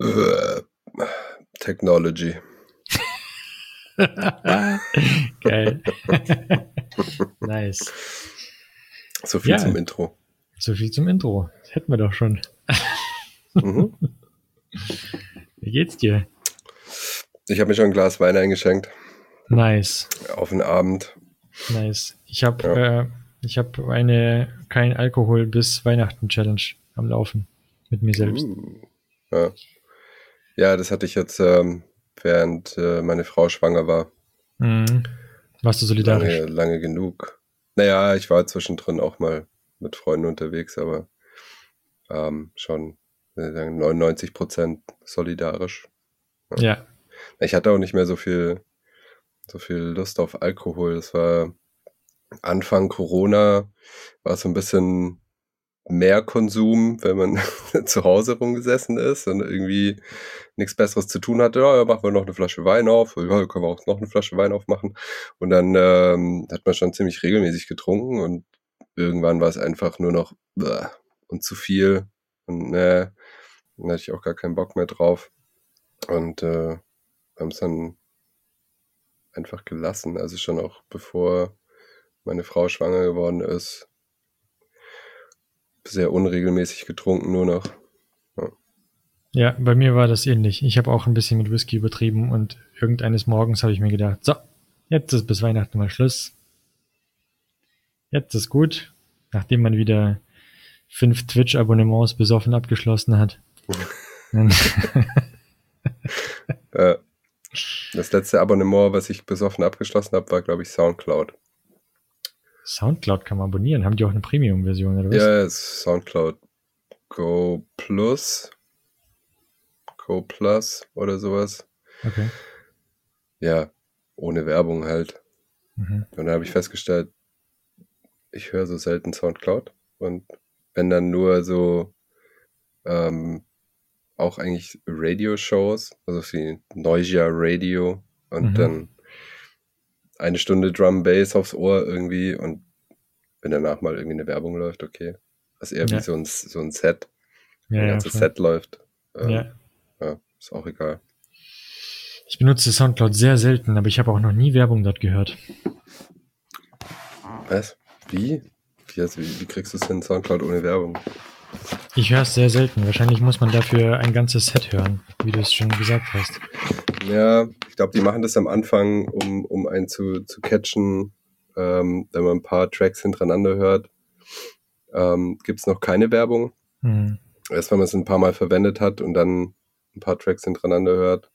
Äh, Technology. Geil. nice. So viel Ja. zum Intro. So viel zum Intro. Das hätten wir doch schon. Mhm. Wie geht's dir? Ich habe mir schon ein Glas Wein eingeschenkt Nice. auf den Abend. Nice. Ich habe Ja. äh, ich habe eine kein Alkohol bis Weihnachten Challenge am Laufen mit mir selbst. Mm. Ja. Ja, das hatte ich jetzt, ähm, während äh, meine Frau schwanger war. Mhm. Warst du solidarisch? Lange, lange genug. Naja, ich war zwischendrin auch mal mit Freunden unterwegs, aber ähm, schon sagen, 99 Prozent solidarisch. Ja. Ich hatte auch nicht mehr so viel, so viel Lust auf Alkohol. Das war Anfang Corona, war es so ein bisschen mehr Konsum, wenn man zu Hause rumgesessen ist und irgendwie nichts Besseres zu tun hatte. Ja, machen wir noch eine Flasche Wein auf. Ja, können wir auch noch eine Flasche Wein aufmachen. Und dann ähm, hat man schon ziemlich regelmäßig getrunken und irgendwann war es einfach nur noch bäh, und zu viel. Und ne, dann hatte ich auch gar keinen Bock mehr drauf. Und äh, haben es dann einfach gelassen. Also schon auch bevor meine Frau schwanger geworden ist. Sehr unregelmäßig getrunken, nur noch. Ja, bei mir war das ähnlich. Ich habe auch ein bisschen mit Whisky übertrieben und irgendeines Morgens habe ich mir gedacht, so, jetzt ist bis Weihnachten mal Schluss. Jetzt ist gut, nachdem man wieder fünf Twitch-Abonnements besoffen abgeschlossen hat. Äh, das letzte Abonnement, was ich besoffen abgeschlossen habe, war, glaube ich, Soundcloud. Soundcloud kann man abonnieren. Haben die auch eine Premium-Version oder was? Ja, ist Soundcloud Go Plus. Go Plus oder sowas. Okay. Ja, ohne Werbung halt. Mhm. Und dann habe ich festgestellt, ich höre so selten Soundcloud. Und wenn dann nur so ähm, auch eigentlich Radio-Shows, also wie Noisia Radio und Mhm. dann eine Stunde Drum Bass aufs Ohr irgendwie und wenn danach mal irgendwie eine Werbung läuft, okay. Das ist eher Ja. wie so ein, so ein Set, Ja, ein ja, ganzes. Set läuft. Ähm, ja. ja, ist auch egal. Ich benutze Soundcloud sehr selten, aber ich habe auch noch nie Werbung dort gehört. Was? Wie? Wie, hast, wie, wie kriegst du es hin, Soundcloud ohne Werbung? Ich höre es sehr selten. Wahrscheinlich muss man dafür ein ganzes Set hören, wie du es schon gesagt hast. Ja, ich glaube, die machen das am Anfang, um, um einen zu, zu catchen, ähm, wenn man ein paar Tracks hintereinander hört. Ähm, Gibt es noch keine Werbung. Hm. Erst wenn man es ein paar Mal verwendet hat und dann ein paar Tracks hintereinander hört.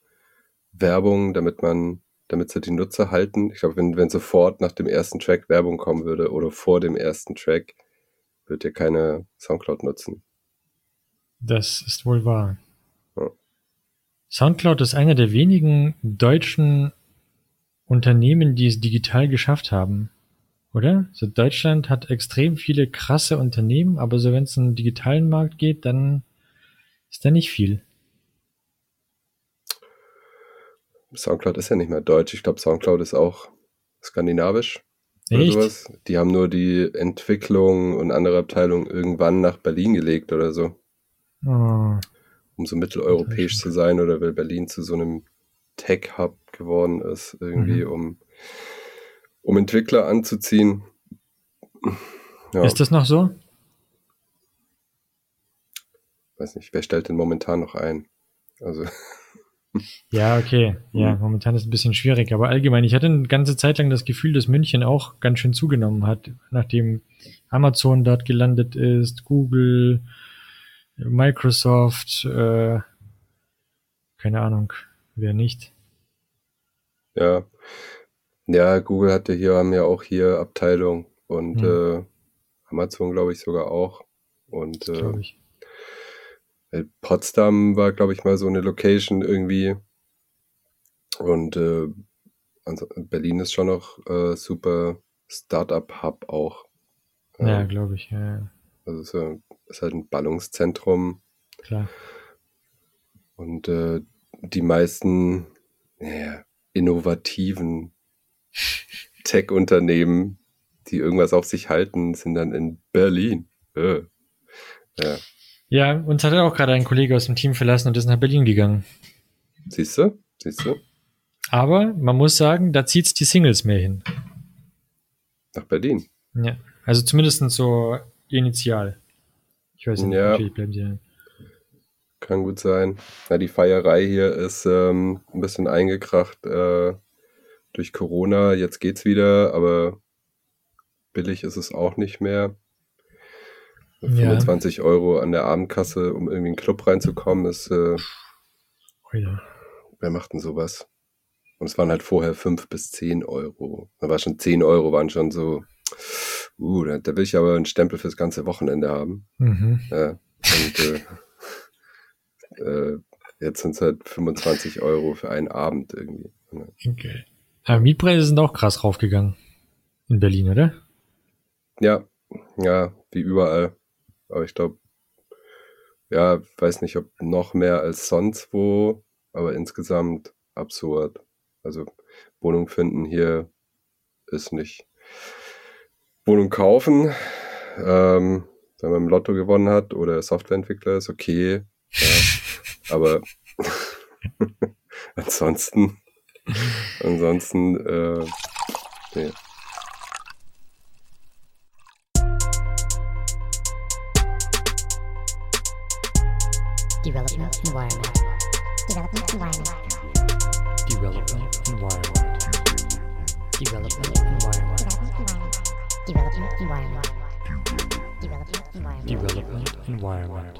Werbung, damit man, damit sie die Nutzer halten. Ich glaube, wenn, wenn sofort nach dem ersten Track Werbung kommen würde oder vor dem ersten Track, wird ihr keine Soundcloud nutzen. Das ist wohl wahr. Ja. Soundcloud ist einer der wenigen deutschen Unternehmen, die es digital geschafft haben. Oder? So Deutschland hat extrem viele krasse Unternehmen, aber so wenn es um den digitalen Markt geht, dann ist da nicht viel. Soundcloud ist ja nicht mehr deutsch. Ich glaube, Soundcloud ist auch skandinavisch. Oder Echt? sowas. Die haben nur die Entwicklung und andere Abteilungen irgendwann nach Berlin gelegt oder so, Oh, um so mitteleuropäisch zu sein oder weil Berlin zu so einem Tech-Hub geworden ist, irgendwie, Mhm. um, um Entwickler anzuziehen. Ja, Ist das noch so? weiß nicht, wer stellt denn momentan noch ein? Also, Ja, okay. Ja, Mhm. momentan ist es ein bisschen schwierig, aber allgemein, ich hatte eine ganze Zeit lang das Gefühl, dass München auch ganz schön zugenommen hat, nachdem Amazon dort gelandet ist, Google, Microsoft, äh, keine Ahnung, wer nicht. ja. Ja, Google hatte hier, haben ja auch hier Abteilung und Mhm. äh, Amazon, glaube ich, sogar auch. Und äh, Potsdam war, glaube ich, mal so eine Location irgendwie. Und äh, also Berlin ist schon noch äh, super Startup-Hub auch. Ähm, Ja, glaube ich, ja, ja, Also es ist, ist halt ein Ballungszentrum klar. und äh, die meisten ja, innovativen Tech-Unternehmen, die irgendwas auf sich halten, sind dann in Berlin. Äh. Ja. Ja, uns hat auch gerade ein Kollege aus dem Team verlassen und ist nach Berlin gegangen. Siehst du? Siehst du? Aber man muss sagen, da zieht's die Singles mehr hin. Nach Berlin. Ja. Also zumindest so initial. Ich weiß nicht, Ja. natürlich bleiben sie dann. Kann gut sein. Na, die Feierei hier ist ähm, ein bisschen eingekracht äh, durch Corona. Jetzt geht's wieder, aber billig ist es auch nicht mehr. Ja. 25 Euro an der Abendkasse, um irgendwie in den Club reinzukommen, ist, äh, ja. wer macht denn sowas? Und es waren halt vorher 5 bis 10 Euro. Da war schon 10 Euro, waren schon so, uh, da, da will ich aber einen Stempel fürs ganze Wochenende haben. Mhm. Ja, und äh, äh, jetzt sind es halt 25 Euro für einen Abend irgendwie. Ja. Okay. Aber Mietpreise sind auch krass raufgegangen. In Berlin, oder? Ja, ja, wie überall. Aber ich glaube, ja, weiß nicht, ob noch mehr als sonst wo, aber insgesamt absurd. Also Wohnung finden hier ist nicht. Wohnung kaufen, ähm, wenn man im Lotto gewonnen hat oder Softwareentwickler ist okay. Ja, aber ansonsten, ansonsten, äh, nee. Development environment. Development environment. Development Environment. Development environment. Development environment. Development environment. Development Environment.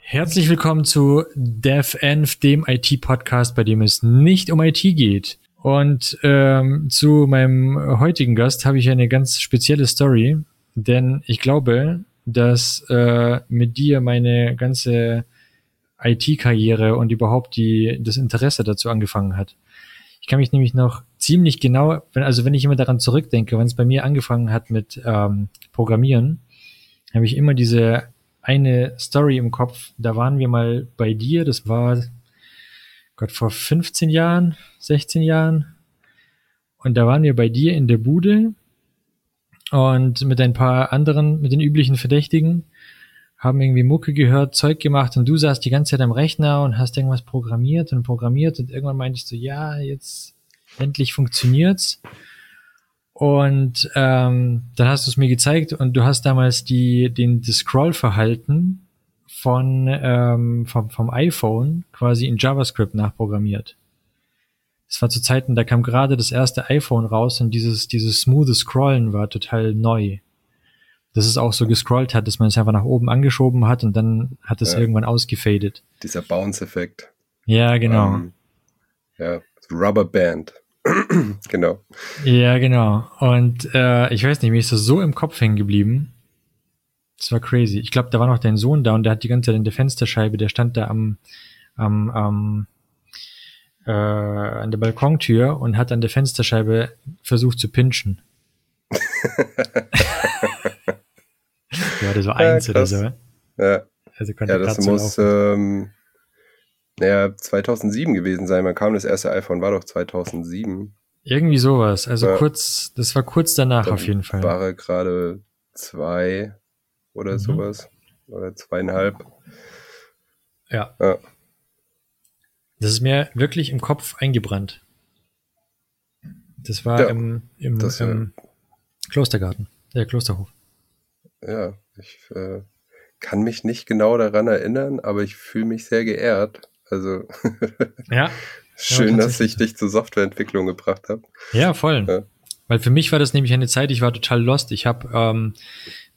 Herzlich willkommen zu DevEnv, dem IT-Podcast, bei dem es nicht um IT geht. Und ähm, zu meinem heutigen Gast habe ich eine ganz spezielle Story, denn ich glaube, dass äh, mit dir meine ganze IT-Karriere und überhaupt die, das Interesse dazu angefangen hat. Ich kann mich nämlich noch ziemlich genau, wenn, also wenn ich immer daran zurückdenke, wenn es bei mir angefangen hat mit ähm, Programmieren, habe ich immer diese eine Story im Kopf. Da waren wir mal bei dir, das war Gott vor 15 Jahren, 16 Jahren. Und da waren wir bei dir in der Bude und mit ein paar anderen, mit den üblichen Verdächtigen, haben irgendwie Mucke gehört, Zeug gemacht und du saßt die ganze Zeit am Rechner und hast irgendwas programmiert und programmiert und irgendwann meinte ich so, ja, jetzt endlich funktioniert's. Und ähm, dann hast du es mir gezeigt und du hast damals die, den, das Scroll-Verhalten von, ähm, vom, vom iPhone quasi in JavaScript nachprogrammiert. Es war zu Zeiten, da kam gerade das erste iPhone raus und dieses, dieses smooth Scrollen war total neu. Dass es auch so gescrollt hat, dass man es einfach nach oben angeschoben hat und dann hat es Ja. irgendwann ausgefadet. Dieser Bounce-Effekt. Ja, genau. Ähm, ja, Rubberband. genau. Ja, genau. Und äh, ich weiß nicht, mir ist das so im Kopf hängen geblieben. Das war crazy. Ich glaube, da war noch dein Sohn da und der hat die ganze Zeit in der Fensterscheibe, der stand da am, am, am äh, an der Balkontür und hat an der Fensterscheibe versucht zu pinchen. ja, oder so eins oder krass. so. Ja, Also ja das muss ähm, naja, 2007 gewesen sein. Man kam, das erste iPhone war doch 2007. Irgendwie sowas. Also Ja. kurz, das war kurz danach Dann auf jeden Fall. War er gerade zwei oder Mhm. sowas. Oder zweieinhalb. Ja. Ja. Das ist mir wirklich im Kopf eingebrannt. Das war Ja, im, im, das, äh, im Klostergarten, der Klosterhof. Ja, ich äh, kann mich nicht genau daran erinnern, aber ich fühle mich sehr geehrt. Also Ja. schön, dass ich dich zur Softwareentwicklung gebracht habe. Ja, voll. Ja. Weil für mich war das nämlich eine Zeit, ich war total lost. Ich habe, ähm,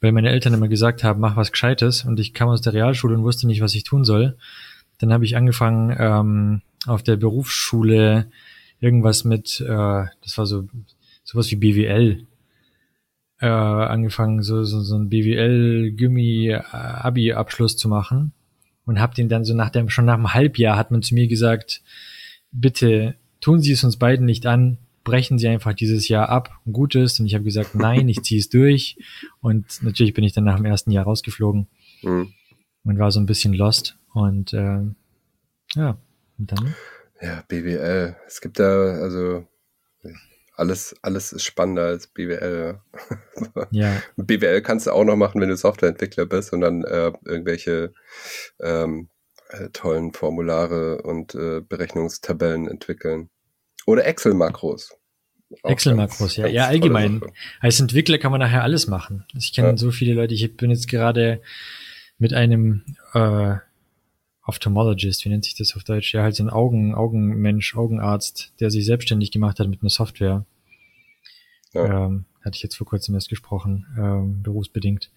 weil meine Eltern immer gesagt haben, mach was Gescheites und ich kam aus der Realschule und wusste nicht, was ich tun soll. Dann habe ich angefangen, ähm, auf der Berufsschule irgendwas mit, äh, das war so sowas wie BWL, äh, angefangen, so, so, so ein BWL-Gummi-Abi-Abschluss zu machen und habe den dann so nach dem, schon nach einem Halbjahr hat man zu mir gesagt, bitte tun Sie es uns beiden nicht an, brechen Sie einfach dieses Jahr ab, ein gutes. Und ich habe gesagt, nein, ich ziehe es durch. Und natürlich bin ich dann nach dem ersten Jahr rausgeflogen Hm. und war so ein bisschen lost. Und ähm, ja, und dann, Ja, BWL. Es gibt da, also alles, alles ist spannender als BWL. Ja, BWL kannst du auch noch machen, wenn du Softwareentwickler bist und dann äh, irgendwelche ähm, äh, tollen Formulare und äh, Berechnungstabellen entwickeln. Oder Excel-Makros. Excel-Makros, ja. Ja, allgemein. Als Entwickler kann man nachher alles machen. Ich kenne Ja. so viele Leute, ich bin jetzt gerade mit einem äh, Ophthalmologist, wie nennt sich das auf Deutsch? Ja, halt so ein Augen, Augenmensch, Augenarzt, der sich selbstständig gemacht hat mit einer Software. Ja. Ähm, hatte ich jetzt vor kurzem erst gesprochen, ähm, berufsbedingt.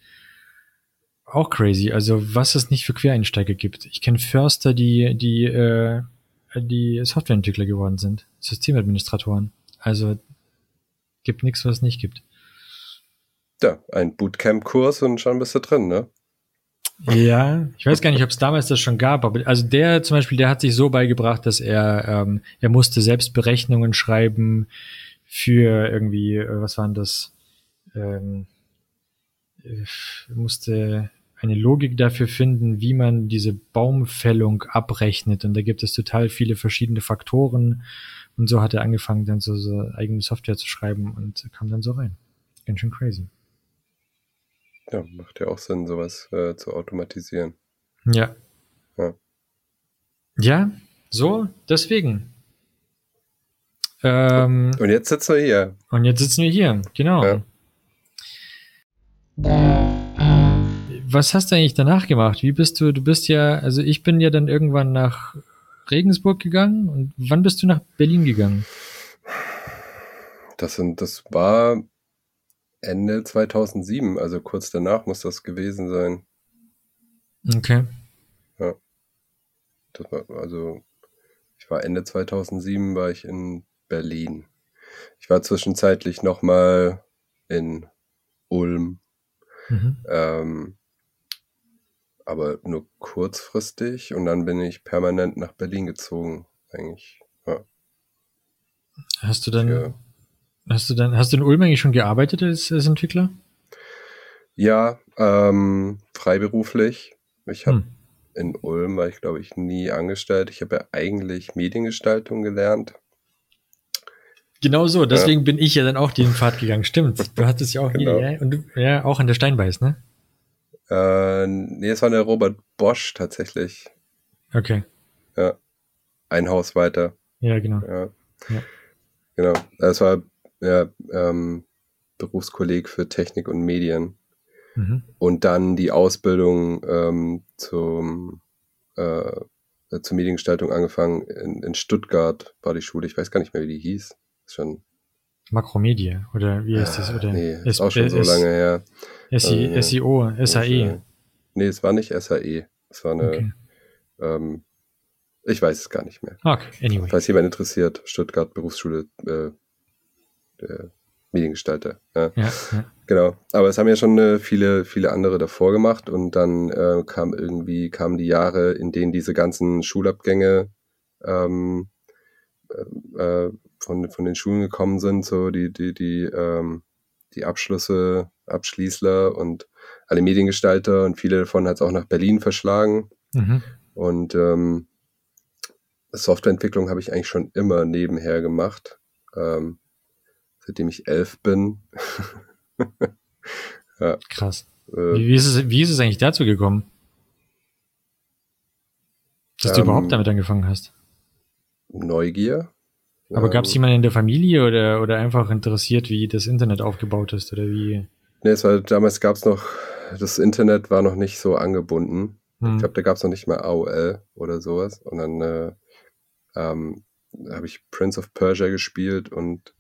Auch crazy. Also was es nicht für Quereinsteiger gibt. Ich kenne Förster, die, die, äh, die Softwareentwickler geworden sind, Systemadministratoren. Also gibt nichts, was es nicht gibt. Ja, ein Bootcamp-Kurs und schon bist du drin, ne? Ja, ich weiß gar nicht, ob es damals das schon gab, aber also der zum Beispiel, der hat sich so beigebracht, dass er, ähm, er musste selbst Berechnungen schreiben für irgendwie, äh, was waren das? Ähm, äh, musste eine Logik dafür finden, wie man diese Baumfällung abrechnet. Und da gibt es total viele verschiedene Faktoren. Und so hat er angefangen, dann so, so eigene Software zu schreiben und kam dann so rein. Ganz schön crazy. Ja, macht ja auch Sinn, sowas äh, zu automatisieren. Ja. Ja. Ja, so, deswegen. Ähm, Und jetzt sitzen wir hier. und jetzt sitzen wir hier, genau. Ja. Was hast du eigentlich danach gemacht? Wie bist du, du bist ja, also ich bin ja dann irgendwann nach Regensburg gegangen und wann bist du nach Berlin gegangen? Das, sind, das war Ende 2007, also kurz danach muss das gewesen sein. Okay. Das war, also ich war Ende 2007 war ich in Berlin. Ich war zwischenzeitlich nochmal in Ulm, Mhm. ähm, aber nur kurzfristig und dann bin ich permanent nach Berlin gezogen, eigentlich. Ja, Hast du dann, für, hast du dann, hast du in Ulm eigentlich schon gearbeitet als, als Entwickler? ja ähm, freiberuflich. Ich habe Hm. in Ulm war ich, glaube ich, nie angestellt. Ich habe ja eigentlich Mediengestaltung gelernt. Genau so, deswegen bin ich ja dann auch den Pfad gegangen. Stimmt. Du hattest ja auch Genau. nie, ja, und du, ja, auch an der Steinbeiß, ne? Äh, nee, es war der Robert Bosch tatsächlich. Okay. Ein Haus weiter. Ja, genau. Ja. Ja. Genau. Das war ja, ähm, Berufskolleg für Technik und Medien. Mhm. Und dann die Ausbildung ähm, zum, äh, zur Mediengestaltung angefangen. In, in Stuttgart war die Schule. Ich weiß gar nicht mehr, wie die hieß. Ist schon. Makromedia oder wie heißt das? Oder Ah, nee, S- ist auch schon so lange her. SI, Äh, SEO, SAE. Nee, es war nicht SAE. Es war eine. Ähm, ich weiß es gar nicht mehr. Okay, anyway. Falls jemand interessiert, Stuttgart Berufsschule äh, der Mediengestalter. Ja. Ja, ja. Genau. Aber es haben ja schon äh, viele, viele andere davor gemacht und dann äh, kam irgendwie, kamen die Jahre, in denen diese ganzen Schulabgänge ähm, äh, äh, von, von den Schulen gekommen sind, so die, die, die, ähm, die Abschlüsse, Abschließler und alle Mediengestalter und viele davon hat es auch nach Berlin verschlagen. Mhm. Und ähm, Softwareentwicklung habe ich eigentlich schon immer nebenher gemacht, ähm, seitdem ich elf bin. Krass. Äh, Wie, wie, ist es, wie ist es eigentlich dazu gekommen? Dass du Ähm, überhaupt damit angefangen hast? Neugier. Aber Ähm, gab es jemanden in der Familie oder, oder einfach interessiert, wie das Internet aufgebaut ist oder wie? Nee, es war, damals gab es noch, das Internet war noch nicht so angebunden. Hm. Ich glaube, da gab es noch nicht mal AOL oder sowas. Und dann äh, ähm, habe ich Prince of Persia gespielt und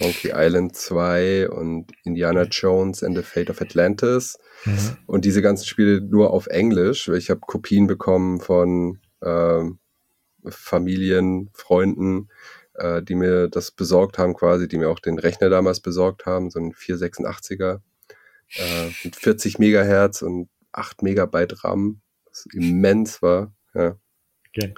Monkey Island 2 und Indiana Jones and the Fate of Atlantis. Mhm. Und diese ganzen Spiele nur auf Englisch. Ich habe Kopien bekommen von ähm, Familien, Freunden, äh, die mir das besorgt haben, quasi, die mir auch den Rechner damals besorgt haben, so ein 486er äh, mit 40 Megahertz und 8 Megabyte RAM, was immens war. Ja. Okay.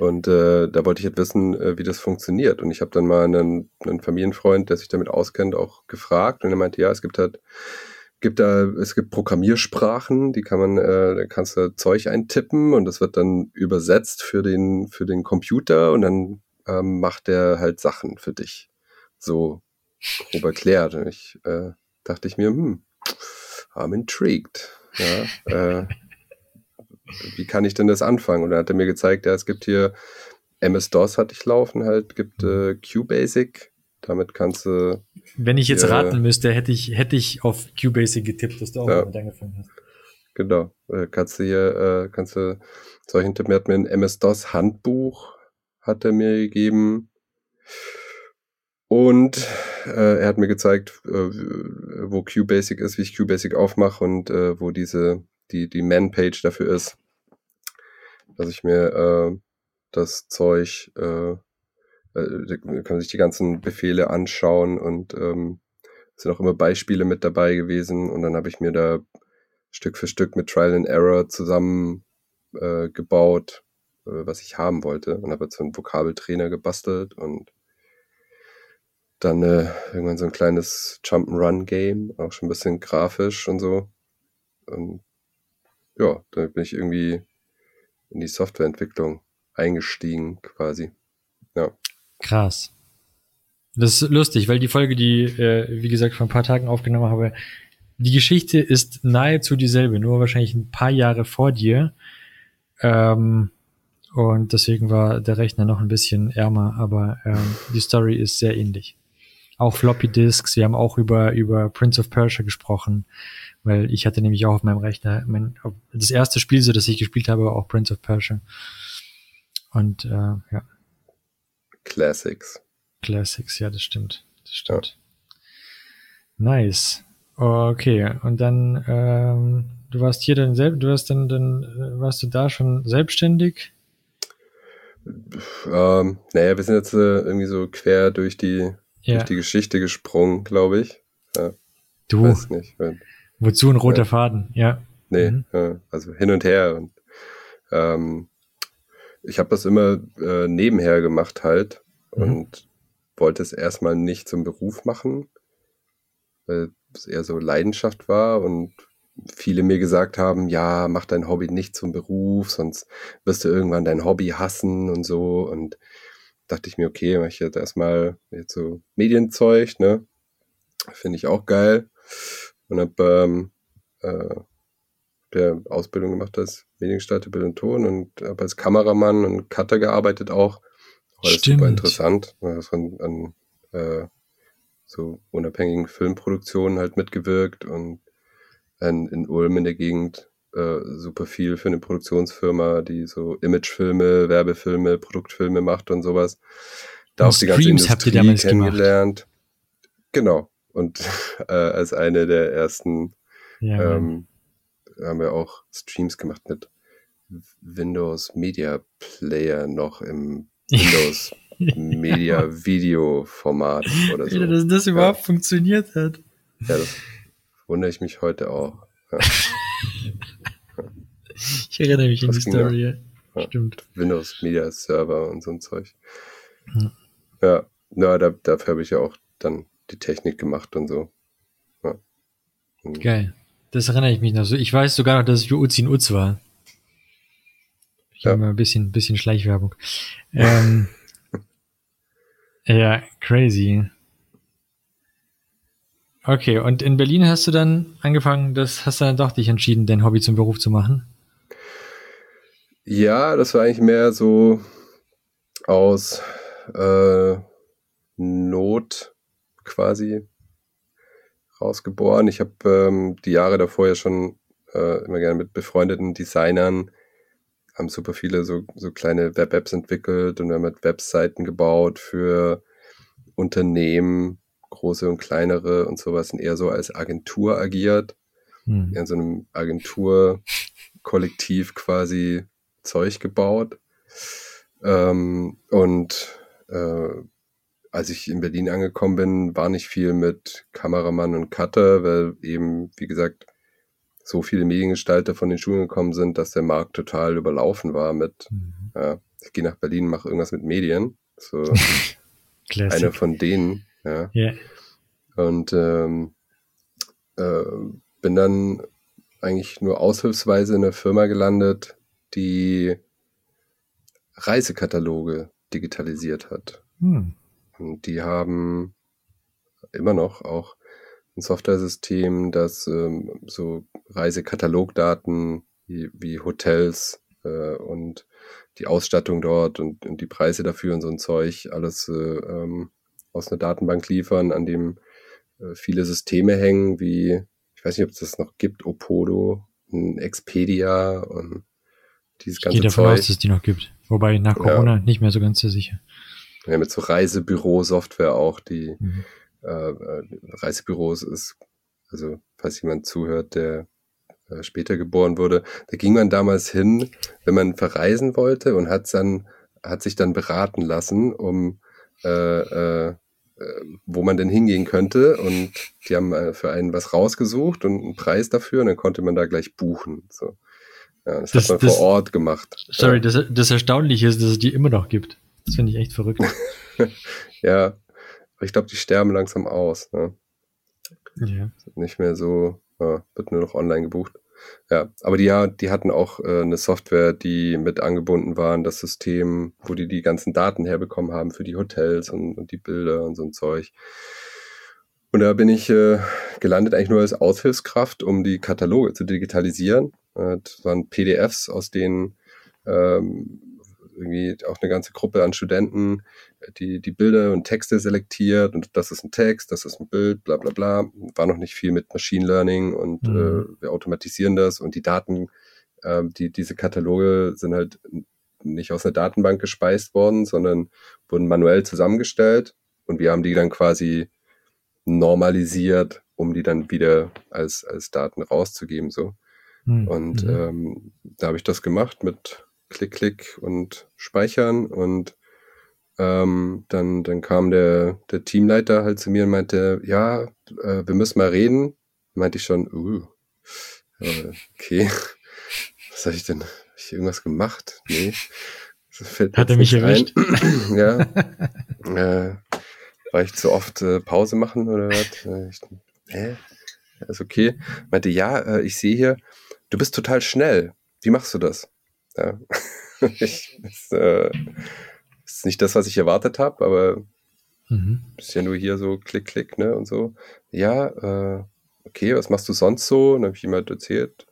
Und äh, da wollte ich halt wissen, äh, wie das funktioniert. Und ich habe dann mal einen, einen Familienfreund, der sich damit auskennt, auch gefragt. Und er meinte, ja, es gibt halt, gibt da, es gibt Programmiersprachen, die kann man, äh, da kannst du Zeug eintippen und das wird dann übersetzt für den, für den Computer und dann ähm, macht der halt Sachen für dich. so grob erklärt. Und ich äh, dachte ich mir, hm, I'm intrigued. Ja, äh, wie kann ich denn das anfangen? Und dann hat er mir gezeigt, ja, es gibt hier MS-DOS hatte ich laufen halt, gibt äh, QBasic. Damit kannst du. Wenn ich jetzt Ja. raten müsste, hätte ich, hätte ich auf QBasic getippt, dass du auch Ja. damit angefangen hast. Genau. Äh, kannst du hier, äh, kannst du solchen Tipp, mir hat mir ein MS-DOS Handbuch, hat er mir gegeben. Und äh, er hat mir gezeigt, äh, wo QBasic ist, wie ich QBasic aufmache und äh, wo diese, die, die Man-Page dafür ist. Dass ich mir äh, das Zeug, äh, äh, kann sich die ganzen Befehle anschauen und ähm, sind auch immer Beispiele mit dabei gewesen und dann habe ich mir da Stück für Stück mit Trial and Error zusammen äh, gebaut, äh, was ich haben wollte. Und habe jetzt so einen Vokabeltrainer gebastelt und dann äh, irgendwann so ein kleines Jump'n'Run-Game, auch schon ein bisschen grafisch und so. Und ja, dann bin ich irgendwie in die Softwareentwicklung eingestiegen quasi. Krass. Das ist lustig, weil die Folge, die, äh, wie gesagt, vor ein paar Tagen aufgenommen habe, die Geschichte ist nahezu dieselbe, nur wahrscheinlich ein paar Jahre vor dir. Ähm, und deswegen war der Rechner noch ein bisschen ärmer, aber ähm, die Story ist sehr ähnlich. Auch Floppy Disks, wir haben auch über, über Prince of Persia gesprochen, weil ich hatte nämlich auch auf meinem Rechner, mein, das erste Spiel, so das ich gespielt habe, war auch Prince of Persia. Und äh, ja, Classics. Classics, ja, das stimmt. Das stimmt. Nice. Okay, und dann, ähm, du warst hier dann selbst, du warst dann, dann, äh, warst du da schon selbstständig? Ähm, naja, wir sind jetzt äh, irgendwie so quer durch die, Ja. durch die Geschichte gesprungen, glaube ich. Du, Weiß nicht. weil- wozu ein roter Ja. Faden? Ja. Nee, Mhm. also hin und her. Und ähm, ich habe das immer äh, nebenher gemacht halt Mhm. und wollte es erstmal nicht zum Beruf machen, weil es eher so Leidenschaft war und viele mir gesagt haben, ja, mach dein Hobby nicht zum Beruf, sonst wirst du irgendwann dein Hobby hassen und so. Und dachte ich mir, okay, mach ich jetzt erstmal jetzt so Medienzeug, ne? Finde ich auch geil. Und hab ähm, äh, der Ausbildung gemacht als Mediengestalter Bild und Ton und habe als Kameramann und Cutter gearbeitet auch. War das super interessant. Da hast an, an äh, so unabhängigen Filmproduktionen halt mitgewirkt und in, in Ulm in der Gegend äh, super viel für eine Produktionsfirma, die so Imagefilme, Werbefilme, Produktfilme macht und sowas. Da Und auch die ganze Streams Industrie habt ihr damals gemacht. kennengelernt. Genau. Und äh, als eine der ersten Ja. Ähm, haben wir auch Streams gemacht mit Windows Media Player noch im Windows Media Video Format oder so. Wie das, überhaupt funktioniert hat. Ja, das wundere ich mich heute auch. Ja. Ich erinnere mich an die ja. Story. Ja. Ja. Stimmt. Windows Media Server und so ein Zeug. Ja. Ja, ja da, dafür habe ich ja auch dann die Technik gemacht und so. Ja. Und Geil. Das erinnere ich mich noch so. Ich weiß sogar noch, dass ich für Uzi in Uz war. Ich Ja. habe mal ein bisschen, bisschen Schleichwerbung. Ähm, ja, crazy. Okay, und in Berlin hast du dann angefangen, das hast du dann doch dich entschieden, dein Hobby zum Beruf zu machen? Ja, das war eigentlich mehr so aus äh, Not quasi rausgeboren. Ich habe ähm, die Jahre davor ja schon äh, immer gerne mit befreundeten Designern, haben super viele so, so kleine Web-Apps entwickelt und wir haben mit Webseiten gebaut für Unternehmen, große und kleinere und sowas, und eher so als Agentur agiert Hm. in so einem Agenturkollektiv quasi Zeug gebaut. Ähm, und äh, als ich in Berlin angekommen bin, war nicht viel mit Kameramann und Cutter, weil eben, wie gesagt, so viele Mediengestalter von den Schulen gekommen sind, dass der Markt total überlaufen war mit, Mhm. ja, ich gehe nach Berlin, mache irgendwas mit Medien. So einer von denen, ja. Ja. Und ähm, äh, bin dann eigentlich nur aushilfsweise in einer Firma gelandet, die Reisekataloge digitalisiert hat. Hm. Und die haben immer noch auch ein Software-System, das ähm, so Reisekatalogdaten wie, wie Hotels äh, und die Ausstattung dort und, und, die Preise dafür und so ein Zeug alles äh, ähm, aus einer Datenbank liefern, an dem äh, viele Systeme hängen, wie, ich weiß nicht, ob es das noch gibt, Opodo, Expedia und dieses ganze Ich gehe davon Zeug. aus, dass es die noch gibt. Wobei nach Corona nicht mehr so ganz so sicher. Ja, mit so Reisebüro-Software auch, die Mhm. äh, äh, Reisebüros ist, also falls jemand zuhört, der äh, später geboren wurde, da ging man damals hin, wenn man verreisen wollte und hat dann hat sich dann beraten lassen, um äh, äh, äh, wo man denn hingehen könnte und die haben äh, für einen was rausgesucht und einen Preis dafür und dann konnte man da gleich buchen. So. Ja, das, Das- hat man das- vor Ort gemacht. Sorry, ja. das, das Erstaunliche ist, dass es die immer noch gibt. Das finde ich echt verrückt. ja, aber ich glaube, die sterben langsam aus. Ne? ja. nicht mehr so, ja, wird nur noch online gebucht. Ja, aber die, die hatten auch äh, eine Software, die mit angebunden waren, das System, wo die die ganzen Daten herbekommen haben für die Hotels und, und die Bilder und so ein Zeug. Und da bin ich äh, gelandet eigentlich nur als Aushilfskraft, um die Kataloge zu digitalisieren. Das waren PDFs, aus denen ähm, irgendwie auch eine ganze Gruppe an Studenten die, die Bilder und Texte selektiert und das ist ein Text, das ist ein Bild, bla bla bla. War noch nicht viel mit Machine Learning und Mhm. äh, wir automatisieren das und die Daten, äh, die, diese Kataloge sind halt nicht aus einer Datenbank gespeist worden, sondern wurden manuell zusammengestellt und wir haben die dann quasi normalisiert, um die dann wieder als, als Daten rauszugeben. So. Hm. Und Mhm. ähm, da habe ich das gemacht mit Klick, Klick und Speichern und ähm, dann, dann kam der, der Teamleiter halt zu mir und meinte, ja, äh, wir müssen mal reden. Meinte ich schon, uh, okay, was habe ich denn? Habe ich irgendwas gemacht? Nee. Hat er mich ein. ja. äh, war ich zu oft äh, Pause machen oder was? Äh, hä? Ja, Ist okay. Meinte, ja, äh, ich sehe hier, du bist total schnell. Wie machst du das? Ja. ich, das, äh, ist nicht das, was ich erwartet habe, aber Mhm. ist ja nur hier so klick, klick, ne, und so. Ja, äh, okay, was machst du sonst so? Und dann habe ich ihm halt erzählt,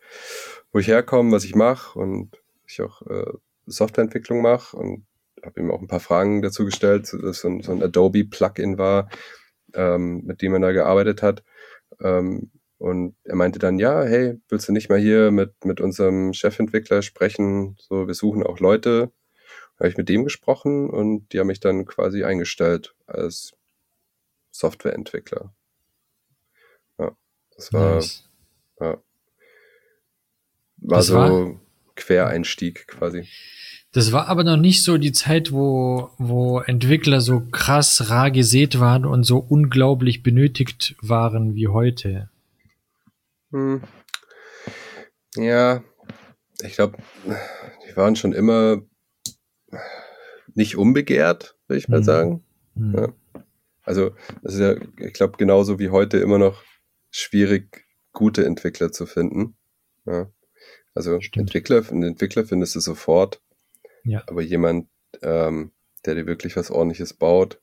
wo ich herkomme, was ich mache und ich auch äh, Softwareentwicklung mache und habe ihm auch ein paar Fragen dazu gestellt, dass so ein, so ein Adobe-Plugin war, ähm, mit dem er da gearbeitet hat. Ähm, und er meinte dann, ja, hey, willst du nicht mal hier mit, mit unserem Chefentwickler sprechen? So, wir suchen auch Leute. Habe ich mit dem gesprochen und die haben mich dann quasi eingestellt als Softwareentwickler. Ja, das war, Nice. war Das so war- Quereinstieg quasi. Das war aber noch nicht so die Zeit, wo, wo Entwickler so krass rar gesät waren und so unglaublich benötigt waren wie heute. Hm. Ja, ich glaube, die waren schon immer nicht unbegehrt, würde ich mal Mhm. sagen. Hm. Ja. Also, das ist ja, ich glaube, genauso wie heute immer noch schwierig, gute Entwickler zu finden. Ja. Also, Stimmt. Entwickler, einen Entwickler findest du sofort, Ja. aber jemand, ähm, der dir wirklich was ordentliches baut,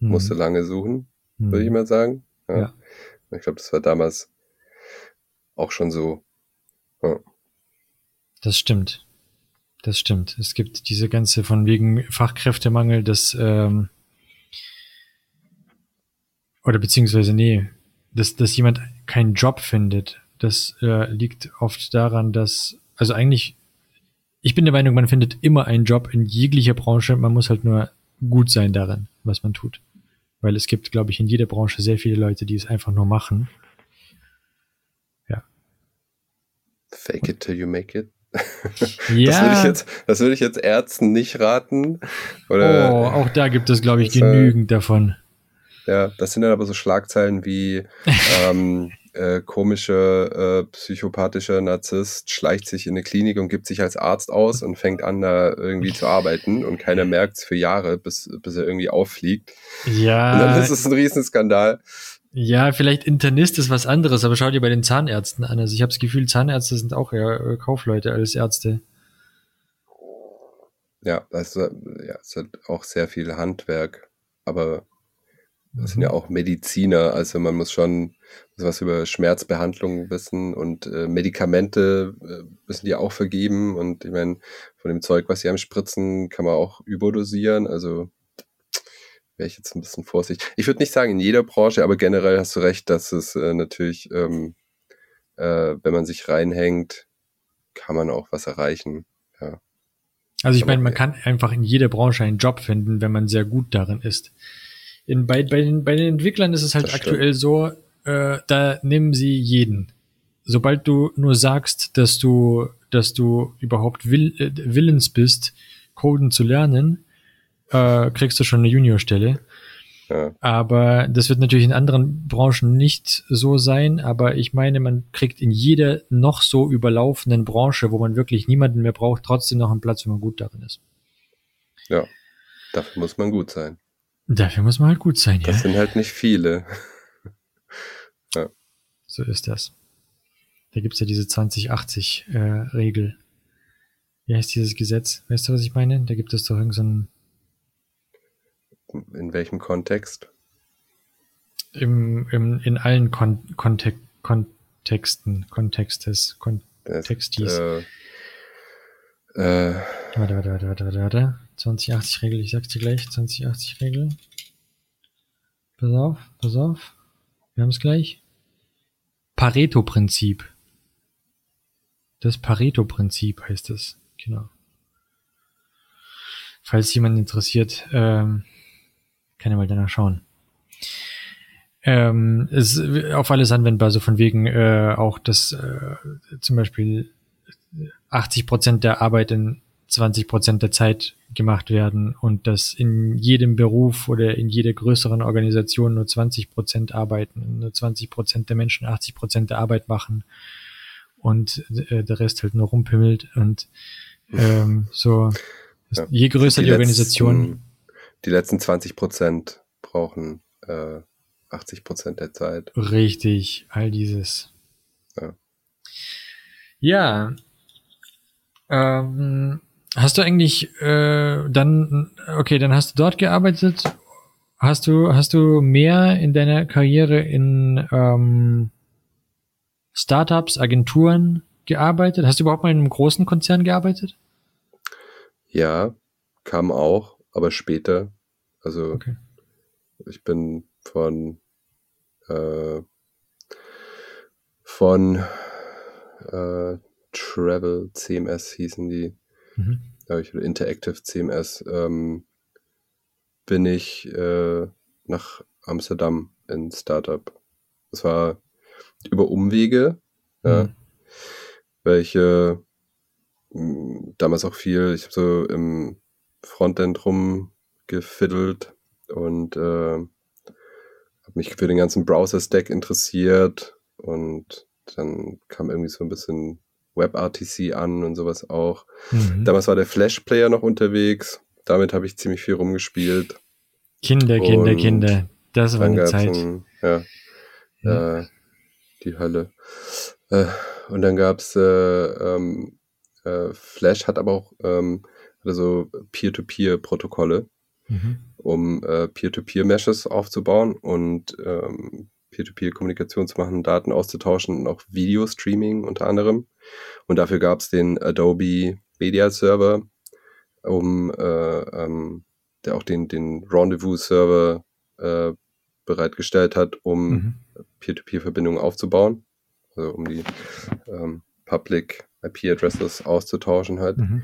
Hm. musst du lange suchen, Hm. würde ich mal sagen. Ja. Ja. Ich glaube, das war damals auch schon so. Das stimmt. Das stimmt. Es gibt diese ganze von wegen Fachkräftemangel, das ähm, oder beziehungsweise nee, dass, dass jemand keinen Job findet. Das äh, liegt oft daran, dass also eigentlich ich bin der Meinung, man findet immer einen Job in jeglicher Branche. Man muss halt nur gut sein darin, was man tut. Weil es gibt, glaube ich, in jeder Branche sehr viele Leute, die es einfach nur machen. Fake it till you make it. Ja. Das würde ich jetzt, das würde ich jetzt Ärzten nicht raten. Oder oh, auch da gibt es, glaube ich, äh, genügend davon. Ja, das sind dann aber so Schlagzeilen wie ähm, äh, komische, äh, psychopathischer Narzisst schleicht sich in eine Klinik und gibt sich als Arzt aus und fängt an, da irgendwie zu arbeiten und keiner merkt es für Jahre, bis, bis er irgendwie auffliegt. Und dann Ja, ist es ein Riesenskandal. ja, vielleicht Internist ist was anderes, aber schau dir bei den Zahnärzten an. Also ich habe das Gefühl, Zahnärzte sind auch eher äh, Kaufleute als Ärzte. Ja, das ist, ja, es hat auch sehr viel Handwerk. Aber das sind ja auch Mediziner, also man muss schon was über Schmerzbehandlung wissen und äh, Medikamente äh, müssen die auch vergeben und ich meine, von dem Zeug, was sie am Spritzen, kann man auch überdosieren, also wäre ich jetzt ein bisschen vorsichtig. Ich würde nicht sagen in jeder Branche, aber generell hast du recht, dass es äh, natürlich, ähm, äh, wenn man sich reinhängt, kann man auch was erreichen. Ja. Also ich meine, man okay. kann einfach in jeder Branche einen Job finden, wenn man sehr gut darin ist. In, bei, bei, den, bei den Entwicklern ist es halt aktuell so, äh, da nehmen sie jeden. Sobald du nur sagst, dass du, dass du überhaupt will, äh, willens bist, Coden zu lernen, äh, kriegst du schon eine Juniorstelle. Ja. Aber das wird natürlich in anderen Branchen nicht so sein. Aber ich meine, man kriegt in jeder noch so überlaufenden Branche, wo man wirklich niemanden mehr braucht, trotzdem noch einen Platz, wenn man gut darin ist. ja, dafür muss man gut sein. Dafür muss man halt gut sein, Das ja. sind halt nicht viele. So ist das. Da gibt's ja diese 2080-Regel. Wie heißt dieses Gesetz? Weißt du, was ich meine? Da gibt es doch irgend so In welchem Kontext? im, im, in allen Kon Kontek Kontexten, Kontextes, Kontextis. äh, äh, Warte, warte, warte, warte, warte, warte. 2080-Regel, ich sag's dir gleich. 2080-Regel. Pass auf, pass auf. Wir haben es gleich. Pareto-Prinzip. Das Pareto-Prinzip heißt es. Genau. Falls jemand interessiert, ähm, kann er mal danach schauen. Ähm, ist auf alles anwendbar, so von wegen äh, auch, dass äh, zum Beispiel 80 Prozent der Arbeit in 20 Prozent der Zeit gemacht werden und dass in jedem Beruf oder in jeder größeren Organisation nur 20 Prozent arbeiten, und nur 20 Prozent der Menschen 80 Prozent der Arbeit machen und äh, der Rest halt nur rumpimmelt und ähm, so. Ja. Je größer die, Organisation, Letzten, die letzten 20 Prozent brauchen äh, 80 Prozent der Zeit. Richtig, all dieses. Ja. Ja. Ähm, hast du eigentlich äh, dann, okay, dann hast du dort gearbeitet. Hast du, hast du mehr in deiner Karriere in ähm, Startups, Agenturen gearbeitet? Hast du überhaupt mal in einem großen Konzern gearbeitet? Ja, kam auch, aber später. Also Okay. ich bin von äh, von äh, Travel CMS hießen die, Mhm. ich, oder Interactive CMS, ähm, bin ich äh, nach Amsterdam in Startup. Das war über Umwege, ja, Mhm. welche mh, damals auch viel, ich habe so im Frontend rumgefiddelt und äh, habe mich für den ganzen Browser-Stack interessiert und dann kam irgendwie so ein bisschen WebRTC an und sowas auch. Mhm. Damals war der Flash-Player noch unterwegs, damit habe ich ziemlich viel rumgespielt. Kinder, Kinder, Und Kinder. Das war eine Zeit. Ein, ja, Ja. Äh, die Hölle. Äh, und dann gab's äh, ähm, äh, Flash hat aber auch ähm, hatte so Peer-to-Peer-Protokolle, Mhm. um äh, Peer-to-Peer-Meshes aufzubauen und ähm, Peer-to-Peer-Kommunikation zu machen, Daten auszutauschen und auch Video-Streaming unter anderem. Und dafür gab's den Adobe Media Server, um äh, ähm, der auch den, den Rendezvous-Server äh, bereitgestellt hat, um Mhm. Peer-to-Peer-Verbindungen aufzubauen, also um die ähm, Public IP-Addresses auszutauschen halt. Mhm.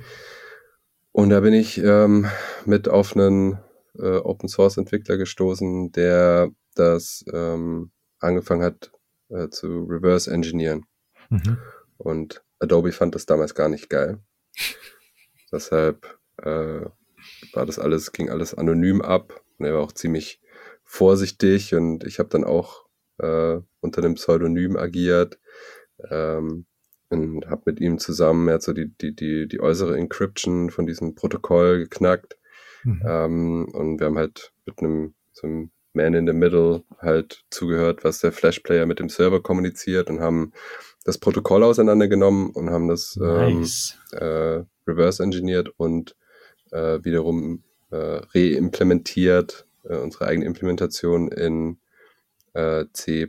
Und da bin ich ähm, mit auf einen äh, Open-Source-Entwickler gestoßen, der das ähm, angefangen hat äh, zu reverse-engineeren. Mhm. Und Adobe fand das damals gar nicht geil. Deshalb äh, war das alles, ging alles anonym ab. Und er war auch ziemlich vorsichtig und ich habe dann auch äh, unter einem Pseudonym agiert ähm, und habe mit ihm zusammen, er hat so die, die, die, die äußere Encryption von diesem Protokoll geknackt Mhm. ähm, und wir haben halt mit einem so einem Man in the Middle halt zugehört, was der Flash-Player mit dem Server kommuniziert und haben das Protokoll auseinandergenommen und haben das ähm, Nice. äh, reverse engineert und äh, wiederum äh, reimplementiert äh, unsere eigene Implementation in äh, C++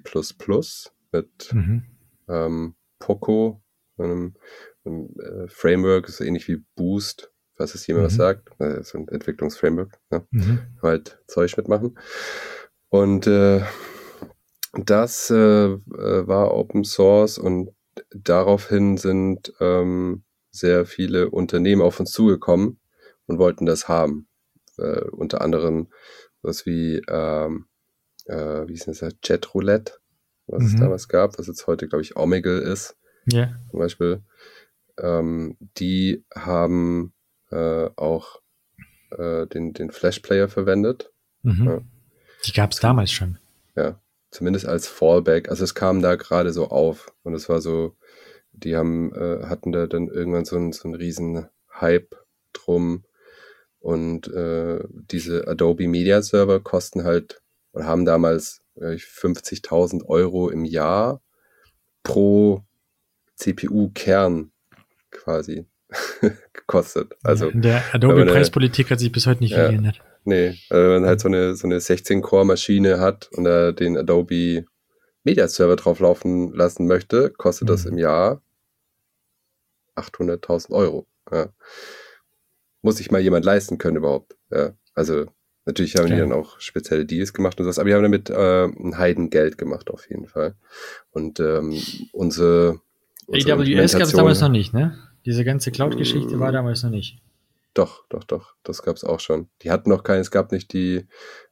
mit Mhm. ähm, Poco, einem, einem äh, Framework, ist ähnlich wie Boost, falls es jemand was Mhm. sagt, äh, so ein Entwicklungsframework, ne? Mhm. halt Zeug mitmachen. Und äh, das äh, äh, war Open Source und daraufhin sind ähm, sehr viele Unternehmen auf uns zugekommen und wollten das haben. Äh, unter anderem was wie, ähm, äh, wie ist das, Chatroulette, was es Mhm. damals gab, was jetzt heute, glaube ich, Omegle ist Ja. zum Beispiel, ähm, die haben äh, auch äh, den, den Flash-Player verwendet. Mhm. Ja. Die gab es damals schon. Ja, zumindest als Fallback. Also es kam da gerade so auf und es war so, die haben, äh, hatten da dann irgendwann so einen, so einen riesen Hype drum und äh, diese Adobe Media Server kosten halt oder haben damals äh, 50.000 Euro im Jahr pro CPU-Kern quasi gekostet. Also In der Adobe-Preispolitik hat sich bis heute nicht Ja. geändert. Nee, also wenn man halt so eine, so eine 16-Core-Maschine hat und da den Adobe Media Server drauf laufen lassen möchte, kostet das Mhm. im Jahr 800.000 Euro. Ja. Muss sich mal jemand leisten können überhaupt. Ja. Also natürlich haben die Ja. dann auch spezielle Deals gemacht und sowas, aber die haben damit äh, ein Heidengeld gemacht auf jeden Fall. Und ähm, unsere, unsere AWS gab es damals noch nicht, ne? Diese ganze Cloud-Geschichte Mm. war damals noch nicht. Doch, doch, doch, das gab's auch schon. Die hatten noch keinen, es gab nicht die,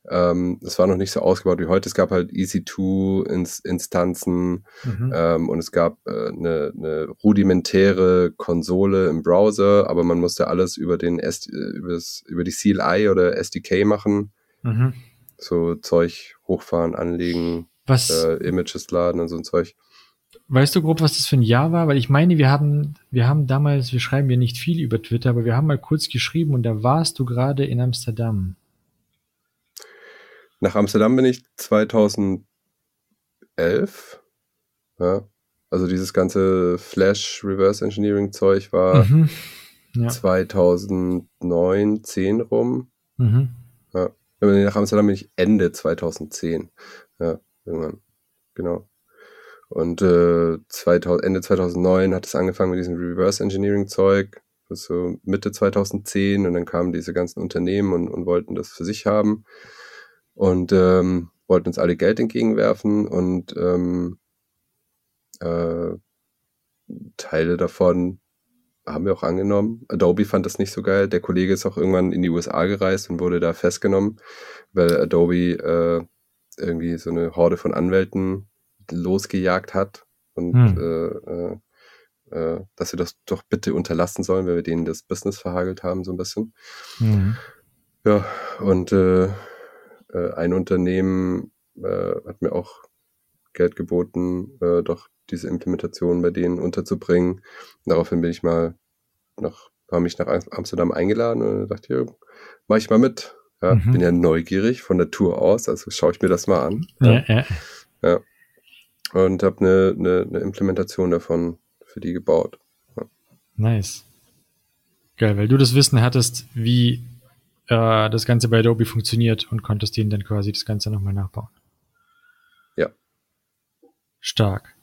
ähm, es war noch nicht so ausgebaut wie heute. Es gab halt EC2-Instanzen Mhm. ähm, und es gab äh, eine, eine rudimentäre Konsole im Browser, aber man musste alles über den S äh, übers, über die CLI oder SDK machen. Mhm. So Zeug hochfahren, anlegen, Was, äh, Images laden und so ein Zeug. Weißt du grob, was das für ein Jahr war? Weil ich meine, wir haben, wir haben damals, wir schreiben ja nicht viel über Twitter, aber wir haben mal kurz geschrieben und da warst du gerade in Amsterdam. Nach Amsterdam bin ich 2011. Ja. Also dieses ganze Flash Reverse Engineering Zeug war Mhm. Ja. 2009, 10 rum. Mhm. Nach Amsterdam bin ich Ende 2010. Ja, irgendwann. Genau. Und äh, 2000, Ende 2009 hat es angefangen mit diesem Reverse Engineering Zeug. Ist so Mitte 2010 und dann kamen diese ganzen Unternehmen und, und wollten das für sich haben und ähm, wollten uns alle Geld entgegenwerfen und ähm, äh, Teile davon haben wir auch angenommen. Adobe fand das nicht so geil. Der Kollege ist auch irgendwann in die USA gereist und wurde da festgenommen, weil Adobe äh, irgendwie so eine Horde von Anwälten losgejagt hat und Hm. äh, äh, äh, dass wir das doch bitte unterlassen sollen, weil wir denen das Business verhagelt haben, so ein bisschen. Mhm. Ja, und äh, äh, ein Unternehmen äh, hat mir auch Geld geboten, doch diese Implementation bei denen unterzubringen. Daraufhin bin ich mal nach, haben mich nach Am- Amsterdam eingeladen und dachte ja, mach ich mal mit. Ja, Mhm. Bin ja neugierig von Natur aus, also schaue ich mir das mal an. Ja, ja. Und habe eine, eine, eine Implementation davon für die gebaut. Nice. Geil, weil du das Wissen hattest, wie äh, das Ganze bei Adobe funktioniert und konntest denen dann quasi das Ganze nochmal nachbauen. Ja. Stark.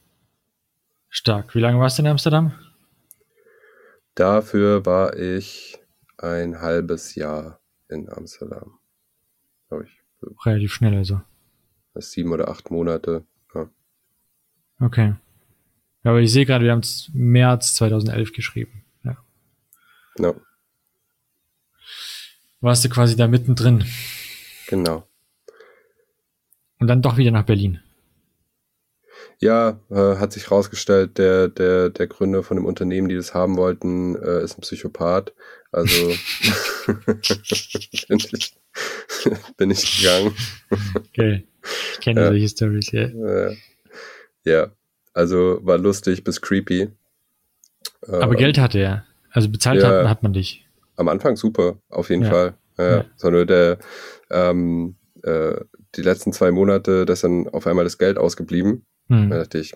Stark. Wie lange warst du in Amsterdam? Dafür war ich ein halbes Jahr in Amsterdam. Glaube ich. Relativ schnell also. sieben oder acht Monate. Okay. Ja, aber ich sehe gerade, wir haben es März 2011 geschrieben. Ja. Ja, Warst du quasi da mittendrin genau. und dann doch wieder nach Berlin. Ja, äh, hat sich rausgestellt, der, der, der Gründer von dem Unternehmen, die das haben wollten, äh, ist ein Psychopath. Also bin, ich, bin ich gegangen. Geil. Ich kenne Ja. solche Stories, ja. Äh, ja, also war lustig bis creepy. Äh, Aber Geld hatte er. Also bezahlt Ja. hat, hat man dich. Am Anfang super, auf jeden Ja. Fall. Ja, Ja. Sondern der, ähm, äh, die letzten zwei Monate, da ist dann auf einmal das Geld ausgeblieben. Da Hm. dachte ich,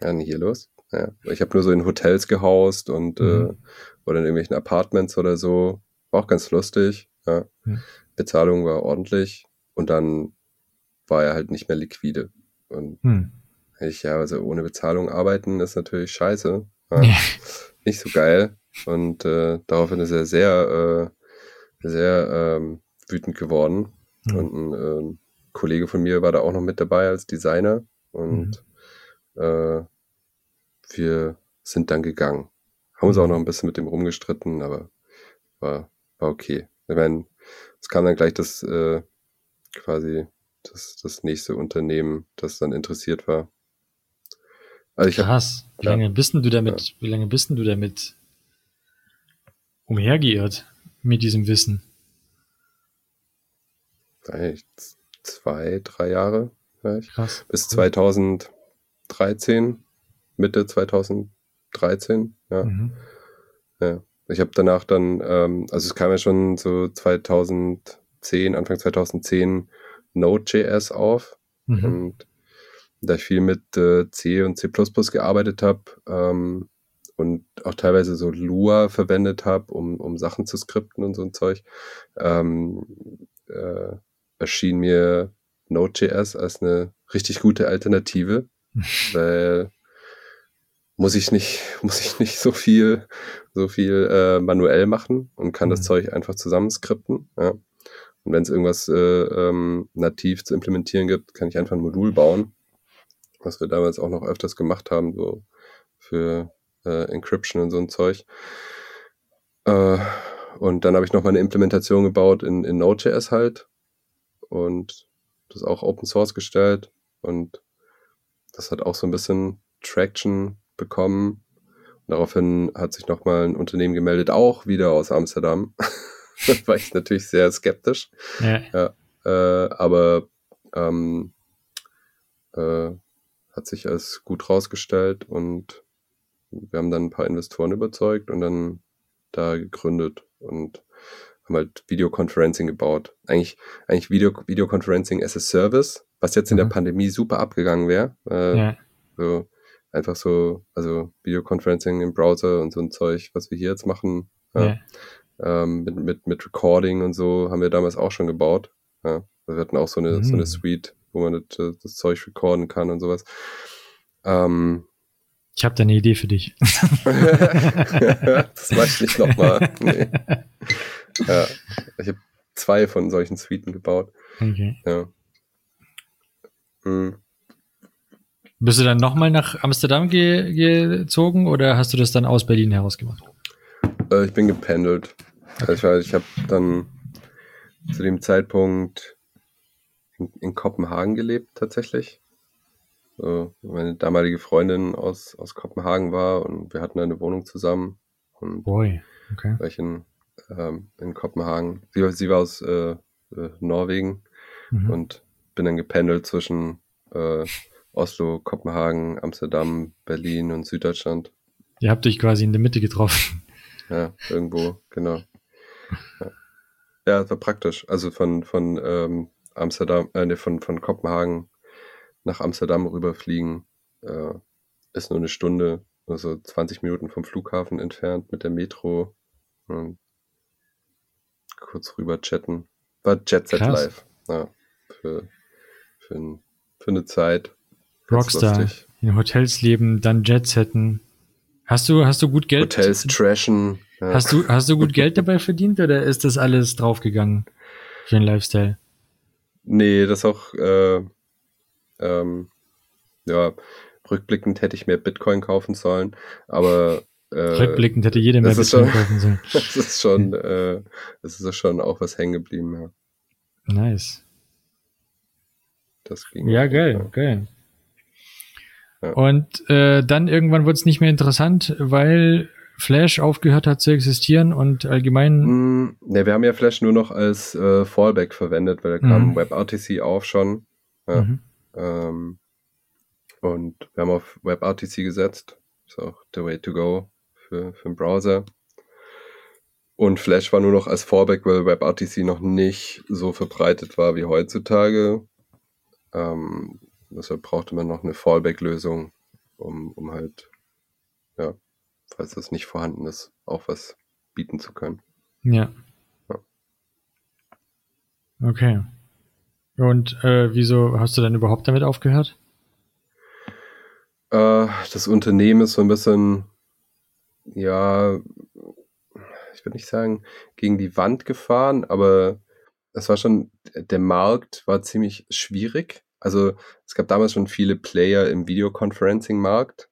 ja, denn hier los? Ja. Ich habe nur so in Hotels gehaust und äh, Mhm. oder in irgendwelchen Apartments oder so. War auch ganz lustig. Ja. Mhm. Bezahlung war ordentlich. und dann war er halt nicht mehr liquide. Und Hm. Ich, ja, also ohne Bezahlung arbeiten ist natürlich scheiße. Ja, Ja. Nicht so geil. Und äh, daraufhin ist er sehr, äh, sehr ähm, wütend geworden. Hm. Und ein ähm, Kollege von mir war da auch noch mit dabei als Designer. Und äh, wir sind dann gegangen. Haben uns auch noch ein bisschen mit dem rumgestritten, aber war, war okay. Ich meine, es kam dann gleich das äh, quasi das, das nächste Unternehmen, das dann interessiert war. Also ich Krass. Wie Ja. lange bist denn du damit, wie lange bist denn du damit umhergeirrt mit diesem Wissen? eigentlich zwei, drei Jahre vielleicht. Krass. Bis Cool. 2013, Mitte 2013, ja. Mhm. Ja. Ich habe danach dann, ähm, also es kam ja schon so 2010, Anfang 2010 Node.js auf Mhm. und da ich viel mit äh, C und C++ gearbeitet habe ähm, und auch teilweise so Lua verwendet habe, um, um Sachen zu skripten und so ein Zeug, ähm, äh, erschien mir Node.js als eine richtig gute Alternative, weil muss ich nicht, muss ich nicht so viel, so viel äh, manuell machen und kann das Mhm. Zeug einfach zusammenskripten. Ja. Und wenn es irgendwas äh, ähm, nativ zu implementieren gibt, kann ich einfach ein Modul bauen, was wir damals auch noch öfters gemacht haben, so für äh, Encryption und so ein Zeug. Äh, und dann habe ich noch mal eine Implementation gebaut in, in Node.js halt und das auch Open Source gestellt und das hat auch so ein bisschen Traction bekommen. Und daraufhin hat sich nochmal ein Unternehmen gemeldet, auch wieder aus Amsterdam. da war ich natürlich sehr skeptisch. Ja. Äh, aber ähm, äh, hat sich als gut rausgestellt und wir haben dann ein paar Investoren überzeugt und dann da gegründet und haben halt Videoconferencing gebaut. Eigentlich, eigentlich Video, Videoconferencing as a Service, was jetzt in der Mhm. Pandemie super abgegangen wäre. Äh, ja. so einfach so, also Videoconferencing im Browser und so ein Zeug, was wir hier jetzt machen, ja, Ja. ähm, mit, mit, mit Recording und so, haben wir damals auch schon gebaut. Ja. Also wir hatten auch so eine, so Mhm. eine Suite, wo man das, das Zeug recorden kann und sowas. Ähm, Ich habe da eine Idee für dich. das mach ich nochmal. Nee. Ja. Ich habe zwei von solchen Suiten gebaut. Okay. Ja. Hm. Bist du dann nochmal nach Amsterdam ge gezogen oder hast du das dann aus Berlin heraus gemacht? Äh, ich bin gependelt. Also ich, ich habe dann zu dem Zeitpunkt in, in Kopenhagen gelebt tatsächlich. So, meine damalige Freundin aus, aus Kopenhagen war und wir hatten eine Wohnung zusammen. Und Boy. Okay. war ich in, ähm, in Kopenhagen. Sie, war- sie war aus äh, äh, Norwegen Mhm. und bin dann gependelt zwischen äh, Oslo, Kopenhagen, Amsterdam, Berlin und Süddeutschland. Ihr habt euch quasi in der Mitte getroffen. Ja, irgendwo, genau. Ja, ja war praktisch. Also von, von ähm, Amsterdam, äh, von, von Kopenhagen nach Amsterdam rüberfliegen äh, ist nur eine Stunde, also 20 Minuten vom Flughafen entfernt mit der Metro. Und kurz rüber chatten. War Jet Set Krass. Live. Ja, für, für, für eine Zeit. Rockstar. In Hotels leben, dann Jets hätten. Hast du, hast du gut Geld? Hotels trashen. Ja. Hast du, hast du gut Geld dabei verdient oder ist das alles draufgegangen für den Lifestyle? Nee, das auch, äh, ähm, ja, rückblickend hätte ich mehr Bitcoin kaufen sollen, aber äh, Rückblickend hätte jeder mehr Bitcoin schon- kaufen sollen. das ist schon, äh, das ist schon auch was hängen geblieben, ja. Nice. Das ging Ja, geil, Fall. geil. Ja. Und äh, dann irgendwann wurde es nicht mehr interessant, weil Flash aufgehört hat zu existieren und allgemein. Mm, ne, wir haben ja Flash nur noch als äh, Fallback verwendet, weil da kam Mhm. WebRTC auf schon. Ja. Mhm. Ähm, und wir haben auf WebRTC gesetzt. Ist auch the way to go für, für den Browser. Und Flash war nur noch als Fallback, weil WebRTC noch nicht so verbreitet war wie heutzutage. Ähm, deshalb brauchte man noch eine Fallback-Lösung, um, um halt, ja, falls das nicht vorhanden ist, auch was bieten zu können. Ja. Ja. Okay. Und äh, wieso hast du dann überhaupt damit aufgehört? Äh, das Unternehmen ist so ein bisschen, ja, ich würde nicht sagen, gegen die Wand gefahren, aber es war schon, der Markt war ziemlich schwierig. Also es gab damals schon viele Player im Videoconferencing-Markt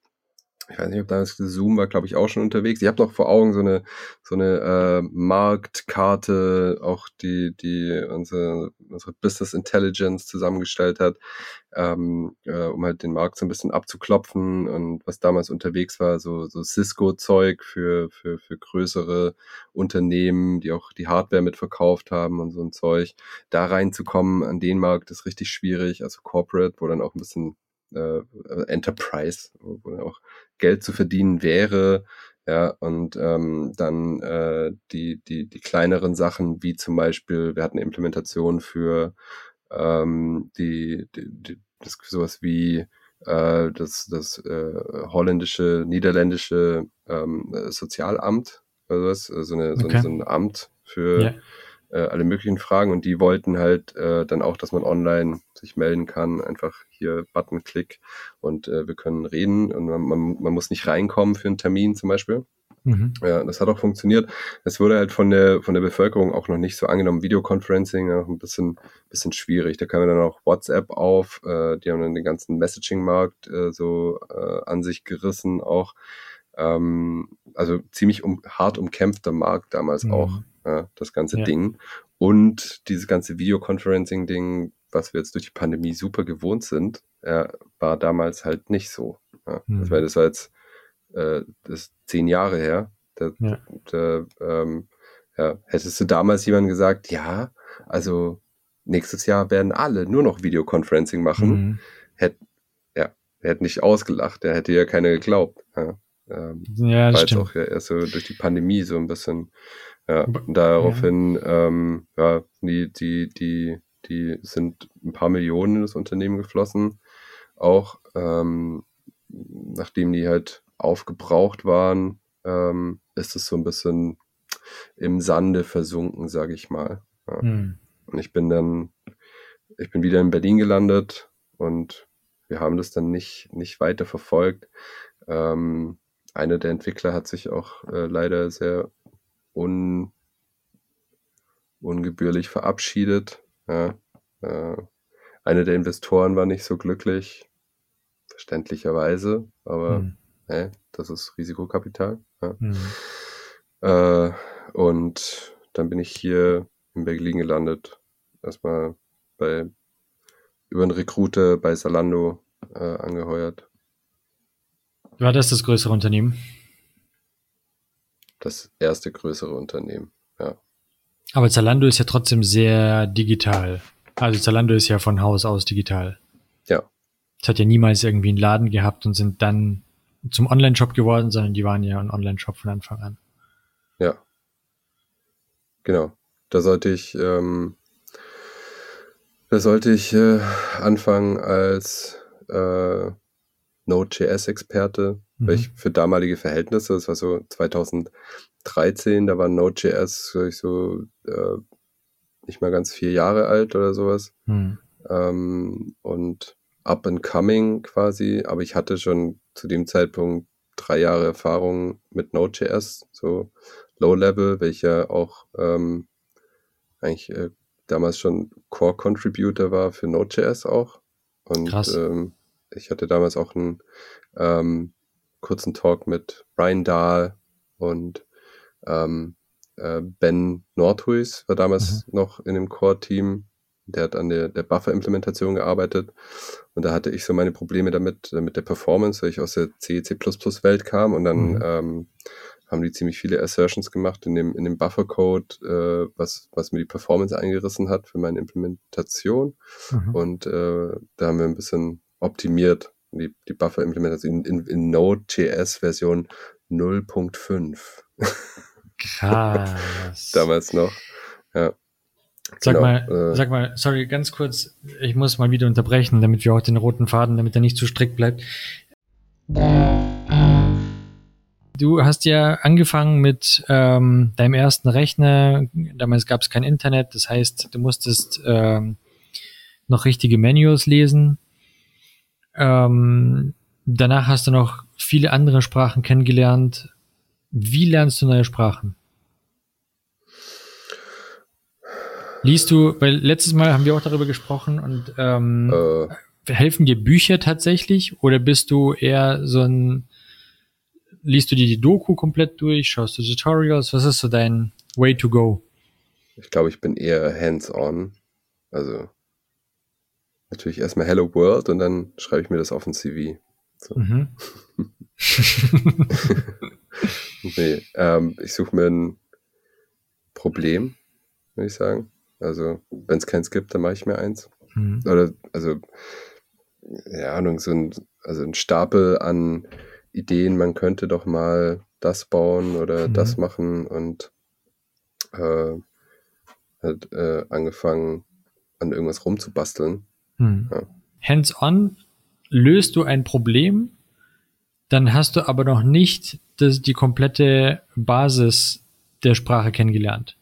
ich weiß nicht, ob damals Zoom war, glaube ich, auch schon unterwegs. Ich habe noch vor Augen so eine so eine äh, Marktkarte, auch die die unsere, unsere Business Intelligence zusammengestellt hat, ähm, äh, um halt den Markt so ein bisschen abzuklopfen und was damals unterwegs war, so so Cisco-Zeug für für für größere Unternehmen, die auch die Hardware mitverkauft haben und so ein Zeug. Da reinzukommen an den Markt ist richtig schwierig, also Corporate, wo dann auch ein bisschen äh, Enterprise, wo auch Geld zu verdienen wäre. Ja, und ähm, dann äh, die, die, die kleineren Sachen, wie zum Beispiel, wir hatten eine Implementation für ähm, die, die, die das, sowas wie äh, das, das äh, holländische, niederländische ähm, Sozialamt, also was, so, eine, okay. so, ein, so ein Amt für yeah äh, alle möglichen Fragen und die wollten halt äh, dann auch, dass man online sich melden kann, einfach hier Button, Klick und äh, wir können reden und man, man, man muss nicht reinkommen für einen Termin zum Beispiel. Mhm. Ja, das hat auch funktioniert. Es wurde halt von der von der Bevölkerung auch noch nicht so angenommen. Videoconferencing noch ein bisschen bisschen schwierig. Da kam dann auch WhatsApp auf. Äh, die haben dann den ganzen Messaging-Markt äh, so äh, an sich gerissen auch. Ähm, also ziemlich um, hart umkämpfter Markt damals mhm. auch ja, das ganze ja. Ding. Und dieses ganze Videoconferencing-Ding, was wir jetzt durch die Pandemie super gewohnt sind, ja, war damals halt nicht so. Ja. Mhm. Das, war, das war jetzt äh, das zehn Jahre her. Da, ja. Da, ähm, ja, hättest du damals jemand gesagt, ja, also nächstes Jahr werden alle nur noch Videoconferencing machen, mhm. hätte ja, hätte nicht ausgelacht, er hätte ja keiner geglaubt. Ja, ähm, ja das stimmt. auch ja erst so durch die Pandemie so ein bisschen ja, daraufhin, ja. Ähm, ja, die, die, die, die sind ein paar Millionen in das Unternehmen geflossen. Auch ähm, nachdem die halt aufgebraucht waren, ähm, ist es so ein bisschen im Sande versunken, sage ich mal. Ja. Hm. Und ich bin dann, ich bin wieder in Berlin gelandet und wir haben das dann nicht, nicht weiter verfolgt. Ähm, einer der Entwickler hat sich auch äh, leider sehr un, ungebührlich verabschiedet. Ja, äh, einer der Investoren war nicht so glücklich, verständlicherweise, aber hm. hey, das ist Risikokapital. Ja. Hm. Äh, und dann bin ich hier in Berlin gelandet. Erstmal bei über einen Recruiter bei Salando äh, angeheuert. War das das größere Unternehmen? das erste größere Unternehmen, ja. Aber Zalando ist ja trotzdem sehr digital. Also Zalando ist ja von Haus aus digital. Ja. Es hat ja niemals irgendwie einen Laden gehabt und sind dann zum Online-Shop geworden, sondern die waren ja ein Online-Shop von Anfang an. Ja. Genau. Da sollte ich, ähm, da sollte ich äh, anfangen als äh, Node.js-Experte Mhm. Ich für damalige Verhältnisse, das war so 2013, da war Node.js ich, so äh, nicht mal ganz vier Jahre alt oder sowas. Mhm. Ähm, und up and coming quasi, aber ich hatte schon zu dem Zeitpunkt drei Jahre Erfahrung mit Node.js, so Low Level, welcher auch ähm, eigentlich äh, damals schon Core Contributor war für Node.js auch. Und ähm, ich hatte damals auch ein ähm, kurzen Talk mit Brian Dahl und ähm, äh, Ben Nordhuis war damals mhm. noch in dem Core-Team. Der hat an der, der Buffer-Implementation gearbeitet. Und da hatte ich so meine Probleme damit, äh, mit der Performance, weil ich aus der C, C++-Welt kam. Und dann mhm. ähm, haben die ziemlich viele Assertions gemacht in dem, in dem Buffer-Code, äh, was, was mir die Performance eingerissen hat für meine Implementation. Mhm. Und äh, da haben wir ein bisschen optimiert die, die Buffer-Implementation in, in, Node.js Version 0.5. Krass. Damals noch. Ja. Sag genau, mal, äh, sag mal, sorry, ganz kurz, ich muss mal wieder unterbrechen, damit wir auch den roten Faden, damit er nicht zu strikt bleibt. Du hast ja angefangen mit ähm, deinem ersten Rechner. Damals gab es kein Internet, das heißt, du musstest ähm, noch richtige Manuals lesen. Ähm, danach hast du noch viele andere Sprachen kennengelernt. Wie lernst du neue Sprachen? Liest du, weil letztes Mal haben wir auch darüber gesprochen und ähm, Äh, helfen dir Bücher tatsächlich oder bist du eher so ein, liest du dir die Doku komplett durch, schaust du Tutorials, was ist so dein Way to go? ich glaube, ich bin eher hands-on. Also natürlich erstmal Hello World und dann schreibe ich mir das auf ein CV. So. Mhm. Nee, ähm, ich suche mir ein Problem, würde ich sagen. Also, wenn es keins gibt, dann mache ich mir eins. Mhm. Oder, also, ja, Ahnung, so ein, also ein Stapel an Ideen, man könnte doch mal das bauen oder Mhm. das machen und äh, hat äh, angefangen, an irgendwas rumzubasteln. Hm. Ja. Hands-on löst du ein Problem, dann hast du aber noch nicht das, die komplette Basis der Sprache kennengelernt.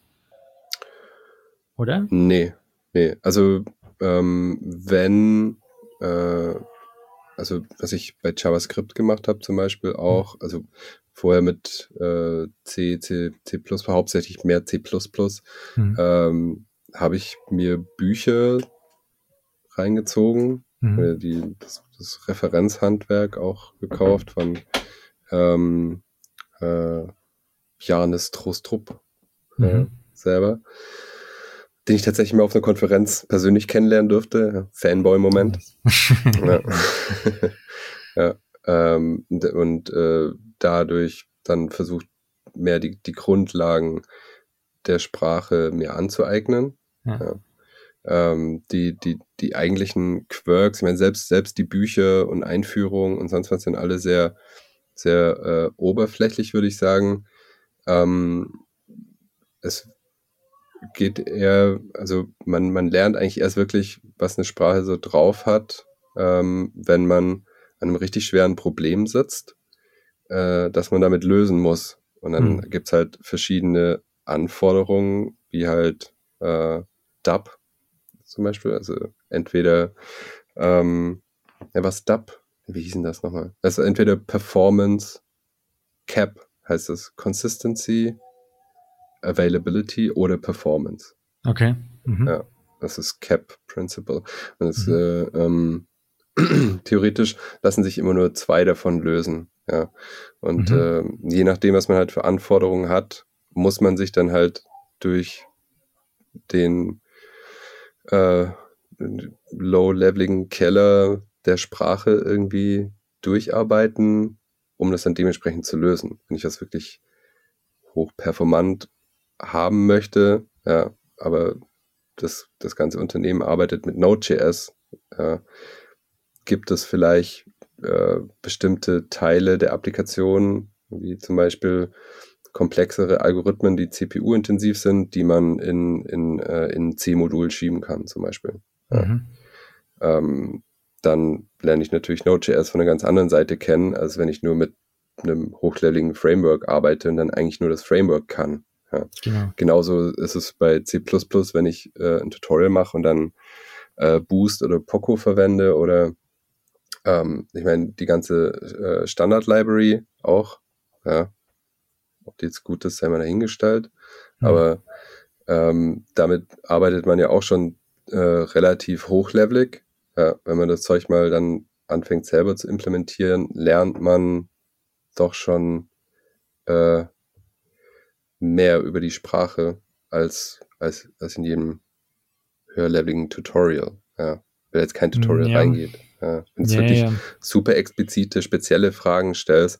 Oder? Nee, nee. Also ähm, wenn, äh, also was ich bei JavaScript gemacht habe zum Beispiel auch, also vorher mit äh, C, C, C++, hauptsächlich mehr C++, Hm. ähm, habe ich mir Bücher reingezogen, Mhm. äh, die, das, das Referenzhandwerk auch gekauft von ähm, äh, Janis Trostrup äh, Mhm. selber, den ich tatsächlich mal auf einer Konferenz persönlich kennenlernen durfte. Fanboy-Moment. ja. ja. Ähm, und und äh, dadurch dann versucht, mehr die, die Grundlagen der Sprache mir anzueignen. Ja. Ja. Ähm, die, die, die eigentlichen Quirks, ich meine, selbst, selbst die Bücher und Einführungen und sonst was sind alle sehr, sehr äh, oberflächlich, würde ich sagen. Ähm, es geht eher, also man, man lernt eigentlich erst wirklich, was eine Sprache so drauf hat, ähm, wenn man an einem richtig schweren Problem sitzt, äh, das man damit lösen muss. Und dann Mhm. gibt's halt verschiedene Anforderungen, wie halt äh, DAP zum Beispiel. Also entweder, ähm, ja, was DAP? Wie hieß denn das nochmal? Also entweder Performance Cap heißt es Consistency, Availability oder Performance. Okay. Mhm. Ja. Das ist Cap Principle. Und das, Mhm. äh, ähm, theoretisch lassen sich immer nur zwei davon lösen. Ja. Und Mhm. ähm, je nachdem, was man halt für Anforderungen hat, muss man sich dann halt durch den äh, low-leveligen Keller der Sprache irgendwie durcharbeiten, um das dann dementsprechend zu lösen. Wenn ich das wirklich hochperformant haben möchte, ja, aber das, das ganze Unternehmen arbeitet mit Node.js, äh, gibt es vielleicht äh, bestimmte Teile der Applikation, wie zum Beispiel komplexere Algorithmen, die CPU-intensiv sind, die man in, in, äh, in C-Modul schieben kann, zum Beispiel. Ja. Mhm. Ähm, dann lerne ich natürlich Node.js von einer ganz anderen Seite kennen, als wenn ich nur mit einem hochleveligen Framework arbeite und dann eigentlich nur das Framework kann. Ja. Genau. Genauso ist es bei C++, wenn ich äh, ein Tutorial mache und dann äh, Boost oder Poco verwende oder ähm, ich meine, die ganze äh, Standard-Library auch, ja, ob die jetzt gut ist, sei mal dahingestellt, Mhm. aber ähm, damit arbeitet man ja auch schon äh, relativ hochlevelig. Ja, wenn man das Zeug mal dann anfängt selber zu implementieren, lernt man doch schon äh, mehr über die Sprache als, als, als in jedem höherleveligen Tutorial. Ja. Wenn jetzt kein Tutorial Ja. reingeht. Ja. Wenn es Ja, wirklich super explizite, spezielle Fragen stellst,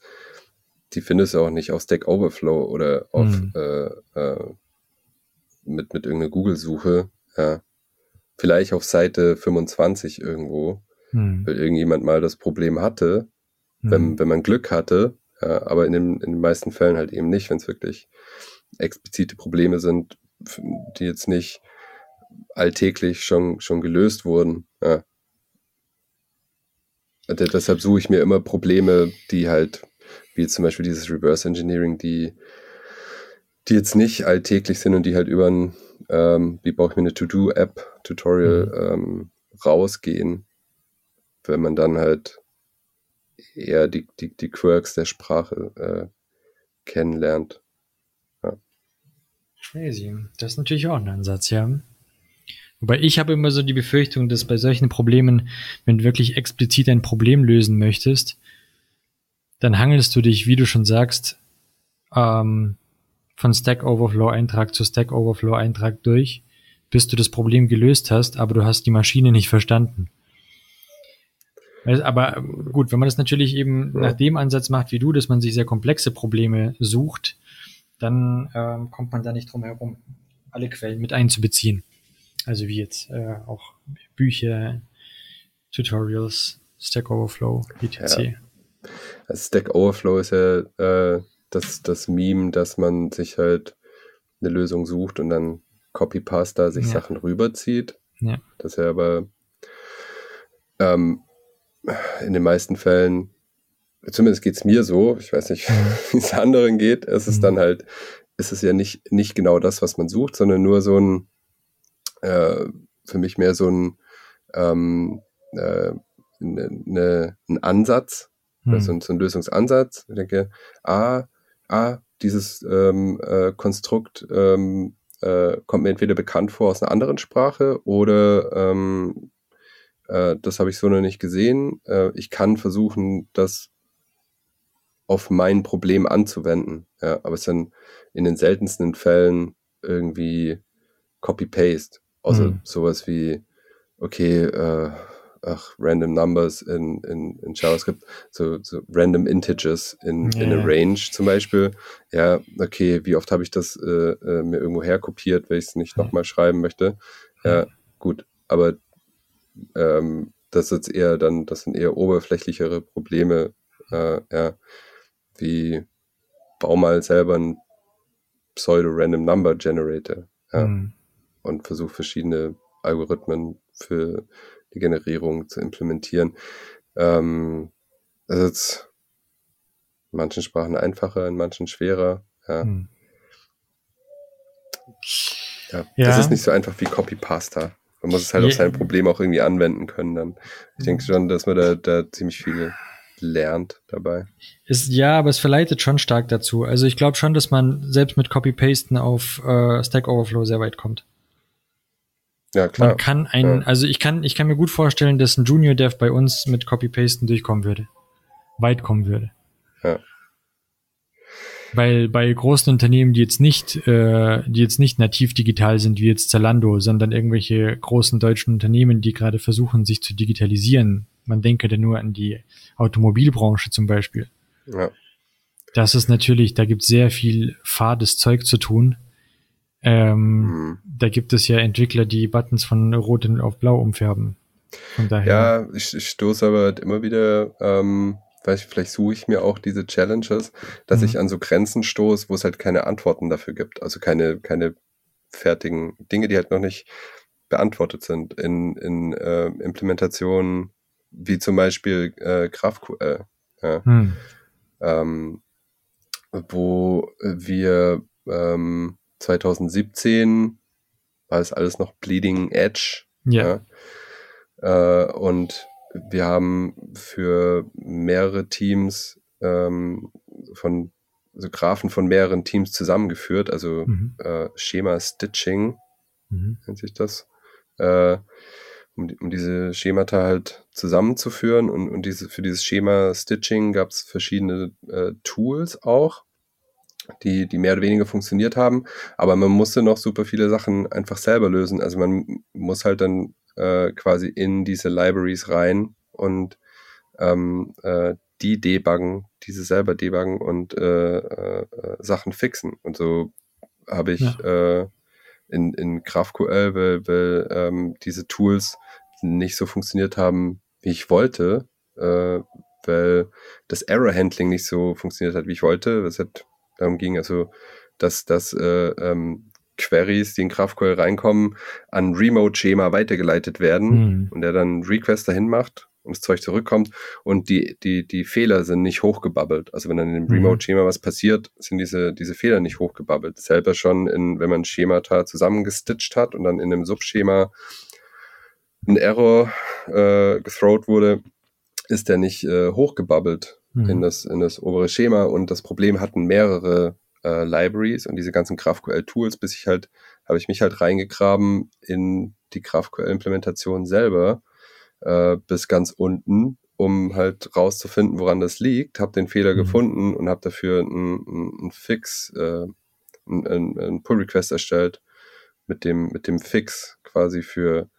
die findest du auch nicht auf Stack Overflow oder auf Mhm. äh, äh, mit, mit irgendeiner Google-Suche. Ja. Vielleicht auf Seite 25 irgendwo, Hm. weil irgendjemand mal das Problem hatte, wenn, Hm. wenn man Glück hatte, ja, aber in, den, in den meisten Fällen halt eben nicht, wenn es wirklich explizite Probleme sind, die jetzt nicht alltäglich schon, schon gelöst wurden. Ja. Deshalb suche ich mir immer Probleme, die halt, wie zum Beispiel dieses Reverse Engineering, die, die jetzt nicht alltäglich sind und die halt über ein, ähm, wie baue ich mir eine To-Do-App, Tutorial, ähm, rausgehen, wenn man dann halt eher die, die, die Quirks der Sprache äh, kennenlernt. Crazy. Das ist natürlich auch ein Ansatz, ja. Wobei ich habe immer so die Befürchtung, dass bei solchen Problemen, wenn du wirklich explizit ein Problem lösen möchtest, dann hangelst du dich, wie du schon sagst, ähm, von Stack Overflow Eintrag zu Stack Overflow Eintrag durch, bis du das Problem gelöst hast, aber du hast die Maschine nicht verstanden. Aber gut, wenn man das natürlich eben Ja. nach dem Ansatz macht wie du, dass man sich sehr komplexe Probleme sucht, dann ähm, kommt man da nicht drum herum, alle Quellen mit einzubeziehen. Also wie jetzt äh, auch Bücher, Tutorials, Stack Overflow, etc. Also Stack Overflow ist ja äh, das, das Meme, dass man sich halt eine Lösung sucht und dann Copy-Pasta sich Ja. Sachen rüberzieht. Ja. Das ist ja aber ähm, in den meisten Fällen, zumindest geht es mir so, ich weiß nicht, wie es anderen geht, es ist Mhm. dann halt, ist es ja nicht, nicht genau das, was man sucht, sondern nur so ein, äh, für mich mehr so ein, ähm, äh, ne, ne, ein Ansatz, Hm. so, ein, so ein Lösungsansatz. Ich denke, ah, ah, dieses ähm, äh, Konstrukt ähm, äh, kommt mir entweder bekannt vor aus einer anderen Sprache oder ähm, äh, das habe ich so noch nicht gesehen. Äh, ich kann versuchen, das auf mein Problem anzuwenden. Ja, aber es ist dann in den seltensten Fällen irgendwie Copy-Paste. Außer Hm. sowas wie, okay, äh, ach, random numbers in, in, in JavaScript, so, so random integers in, in Ja. a range zum Beispiel. Ja, okay, wie oft habe ich das äh, äh, mir irgendwo herkopiert, weil ich es nicht nochmal schreiben möchte. Ja, gut, aber ähm, das ist eher dann, das sind eher oberflächlichere Probleme, äh, ja, wie bau mal selber einen Pseudo-Random Number Generator ja, Hm. und versuch verschiedene Algorithmen für Generierung zu implementieren. Ähm, das ist jetzt in manchen Sprachen einfacher, in manchen schwerer. Ja, Hm. ja. Ja. Das ist nicht so einfach wie Copy-Pasta. Man muss es halt auf Ja. sein Problem auch irgendwie anwenden können dann. Ich denke schon, dass man da, da ziemlich viel lernt dabei. Ist, ja, aber es verleitet schon stark dazu. Also ich glaube schon, dass man selbst mit Copy-Pasten auf äh, Stack Overflow sehr weit kommt. Ja, klar. Man kann einen, Ja. also ich kann, ich kann mir gut vorstellen, dass ein Junior Dev bei uns mit Copy-Pasten durchkommen würde. Weit kommen würde. Ja. Weil bei großen Unternehmen, die jetzt nicht, äh, die jetzt nicht nativ digital sind, wie jetzt Zalando, sondern irgendwelche großen deutschen Unternehmen, die gerade versuchen, sich zu digitalisieren. Man denke da nur an die Automobilbranche zum Beispiel. Ja. Das ist natürlich, da gibt es sehr viel fades Zeug zu tun. Ähm, Mhm. Da gibt es ja Entwickler, die Buttons von rot auf blau umfärben. Von daher. Ja, ich, ich stoße aber halt immer wieder, ähm, ich, vielleicht suche ich mir auch diese Challenges, dass Mhm. ich an so Grenzen stoße, wo es halt keine Antworten dafür gibt. Also keine, keine fertigen Dinge, die halt noch nicht beantwortet sind in, in äh, Implementationen, wie zum Beispiel äh, GraphQL. Ja. Hm. ähm, wo wir ähm, 2017 war es alles noch Bleeding Edge. Ja. Ja. Äh, und wir haben für mehrere Teams ähm, von also Graphen von mehreren Teams zusammengeführt, also Mhm. äh, Schema Stitching Mhm. nennt sich das, äh, um, um diese Schemata halt zusammenzuführen. Und, und diese, für dieses Schema Stitching gab es verschiedene äh, Tools auch, die, die mehr oder weniger funktioniert haben. Aber man musste noch super viele Sachen einfach selber lösen. Also man muss halt dann äh, quasi in diese Libraries rein und ähm, äh, die debuggen, diese selber debuggen und äh, äh, äh, Sachen fixen. Und so habe ich äh, in, in GraphQL, weil, weil ähm, diese Tools nicht so funktioniert haben, wie ich wollte, weil das Error-Handling nicht so funktioniert hat, wie ich wollte. Was halt darum ging, also dass, dass äh, ähm, Queries, die in GraphQL reinkommen, an Remote-Schema weitergeleitet werden Hm. und der dann Request dahin macht und das Zeug zurückkommt und die, die, die Fehler sind nicht hochgebabbelt. Also wenn dann in dem Mhm. Remote-Schema was passiert, sind diese, diese Fehler nicht hochgebabbelt. Selber schon in, wenn man Schemata zusammengestitcht hat und dann in einem Subschema ein Error äh, gethrowt wurde, ist der nicht äh, hochgebubbelt Mhm. in, das, in das obere Schema. Und das Problem hatten mehrere äh, Libraries und diese ganzen GraphQL-Tools, bis ich halt, habe ich mich halt reingegraben in die GraphQL-Implementation selber äh, bis ganz unten, um halt rauszufinden, woran das liegt. Habe den Fehler Mhm. gefunden und habe dafür einen Fix, äh, einen ein Pull-Request erstellt mit dem, mit dem Fix quasi für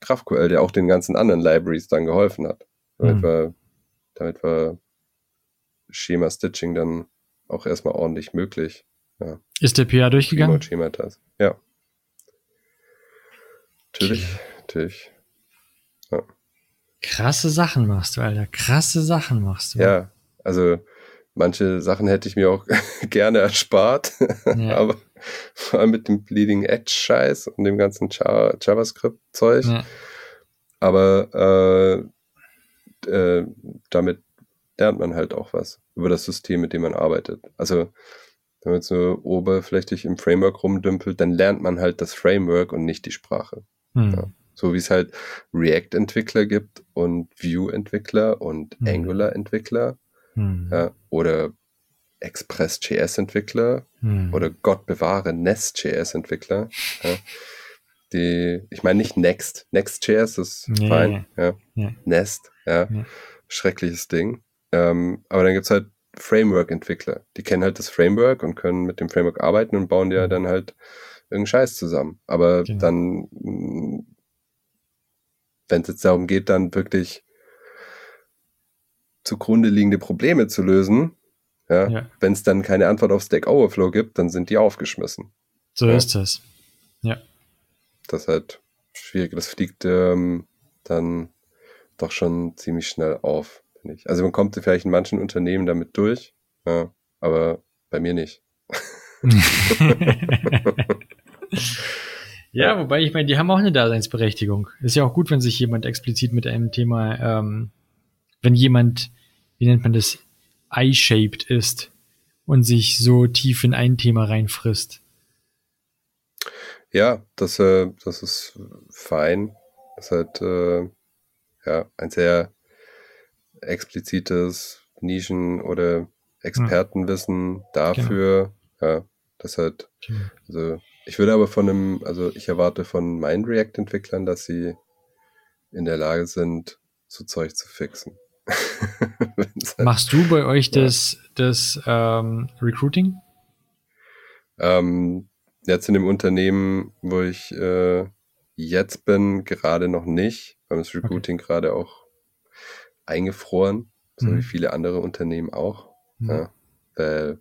GraphQL, der auch den ganzen anderen Libraries dann geholfen hat. Damit Mhm. war, damit war Schema-Stitching dann auch erstmal ordentlich möglich. Ist der PA durchgegangen? Schematas. Ja. Natürlich, natürlich. Krasse Sachen machst du, Alter. Krasse Sachen machst du. Ja, also manche Sachen hätte ich mir auch gerne erspart, Ja. aber vor allem mit dem Bleeding Edge Scheiß und dem ganzen Java- JavaScript-Zeug. Ja. Aber äh, äh, damit lernt man halt auch was über das System, mit dem man arbeitet. Also wenn man nur oberflächlich im Framework rumdümpelt, dann lernt man halt das Framework und nicht die Sprache. Hm. Ja. So wie es halt React-Entwickler gibt und Vue-Entwickler und Mhm. Angular-Entwickler Hm. ja, oder Express.js-Entwickler Hm. oder Gott bewahre Nest.js-Entwickler. Ja, die, ich meine nicht Next. Next.js ist Nee. fein. Ja. Nest. Ja. Schreckliches Ding. Ähm, aber dann gibt's halt Framework-Entwickler. Die kennen halt das Framework und können mit dem Framework arbeiten und bauen dir Mhm. dann halt irgendeinen Scheiß zusammen. Aber Genau. dann, wenn es jetzt darum geht, dann wirklich zugrunde liegende Probleme zu lösen, ja, Ja. wenn es dann keine Antwort auf Stack Overflow gibt, dann sind die aufgeschmissen. So Ja. ist das. Das ist halt schwierig. Das fliegt ähm, dann doch schon ziemlich schnell auf, finde ich. Also man kommt vielleicht in manchen Unternehmen damit durch, ja, aber bei mir nicht. ja, wobei ich meine, die haben auch eine Daseinsberechtigung. Ist ja auch gut, wenn sich jemand explizit mit einem Thema, ähm, wenn jemand, wie nennt man das, eye-shaped ist und sich so tief in ein Thema reinfrisst. Ja, das, äh, das ist fein. Das ist halt äh, ja, ein sehr explizites Nischen- oder Expertenwissen dafür. Ja, das halt, also ich würde aber von einem, also ich erwarte von meinen React-Entwicklern, dass sie in der Lage sind, so Zeug zu fixen. Halt, Machst du bei euch Ja. das, das ähm, Recruiting? ähm, jetzt in dem Unternehmen, wo ich äh, jetzt bin, gerade noch nicht. Haben das Recruiting gerade auch eingefroren, so Mhm. wie viele andere Unternehmen auch. Ja, weil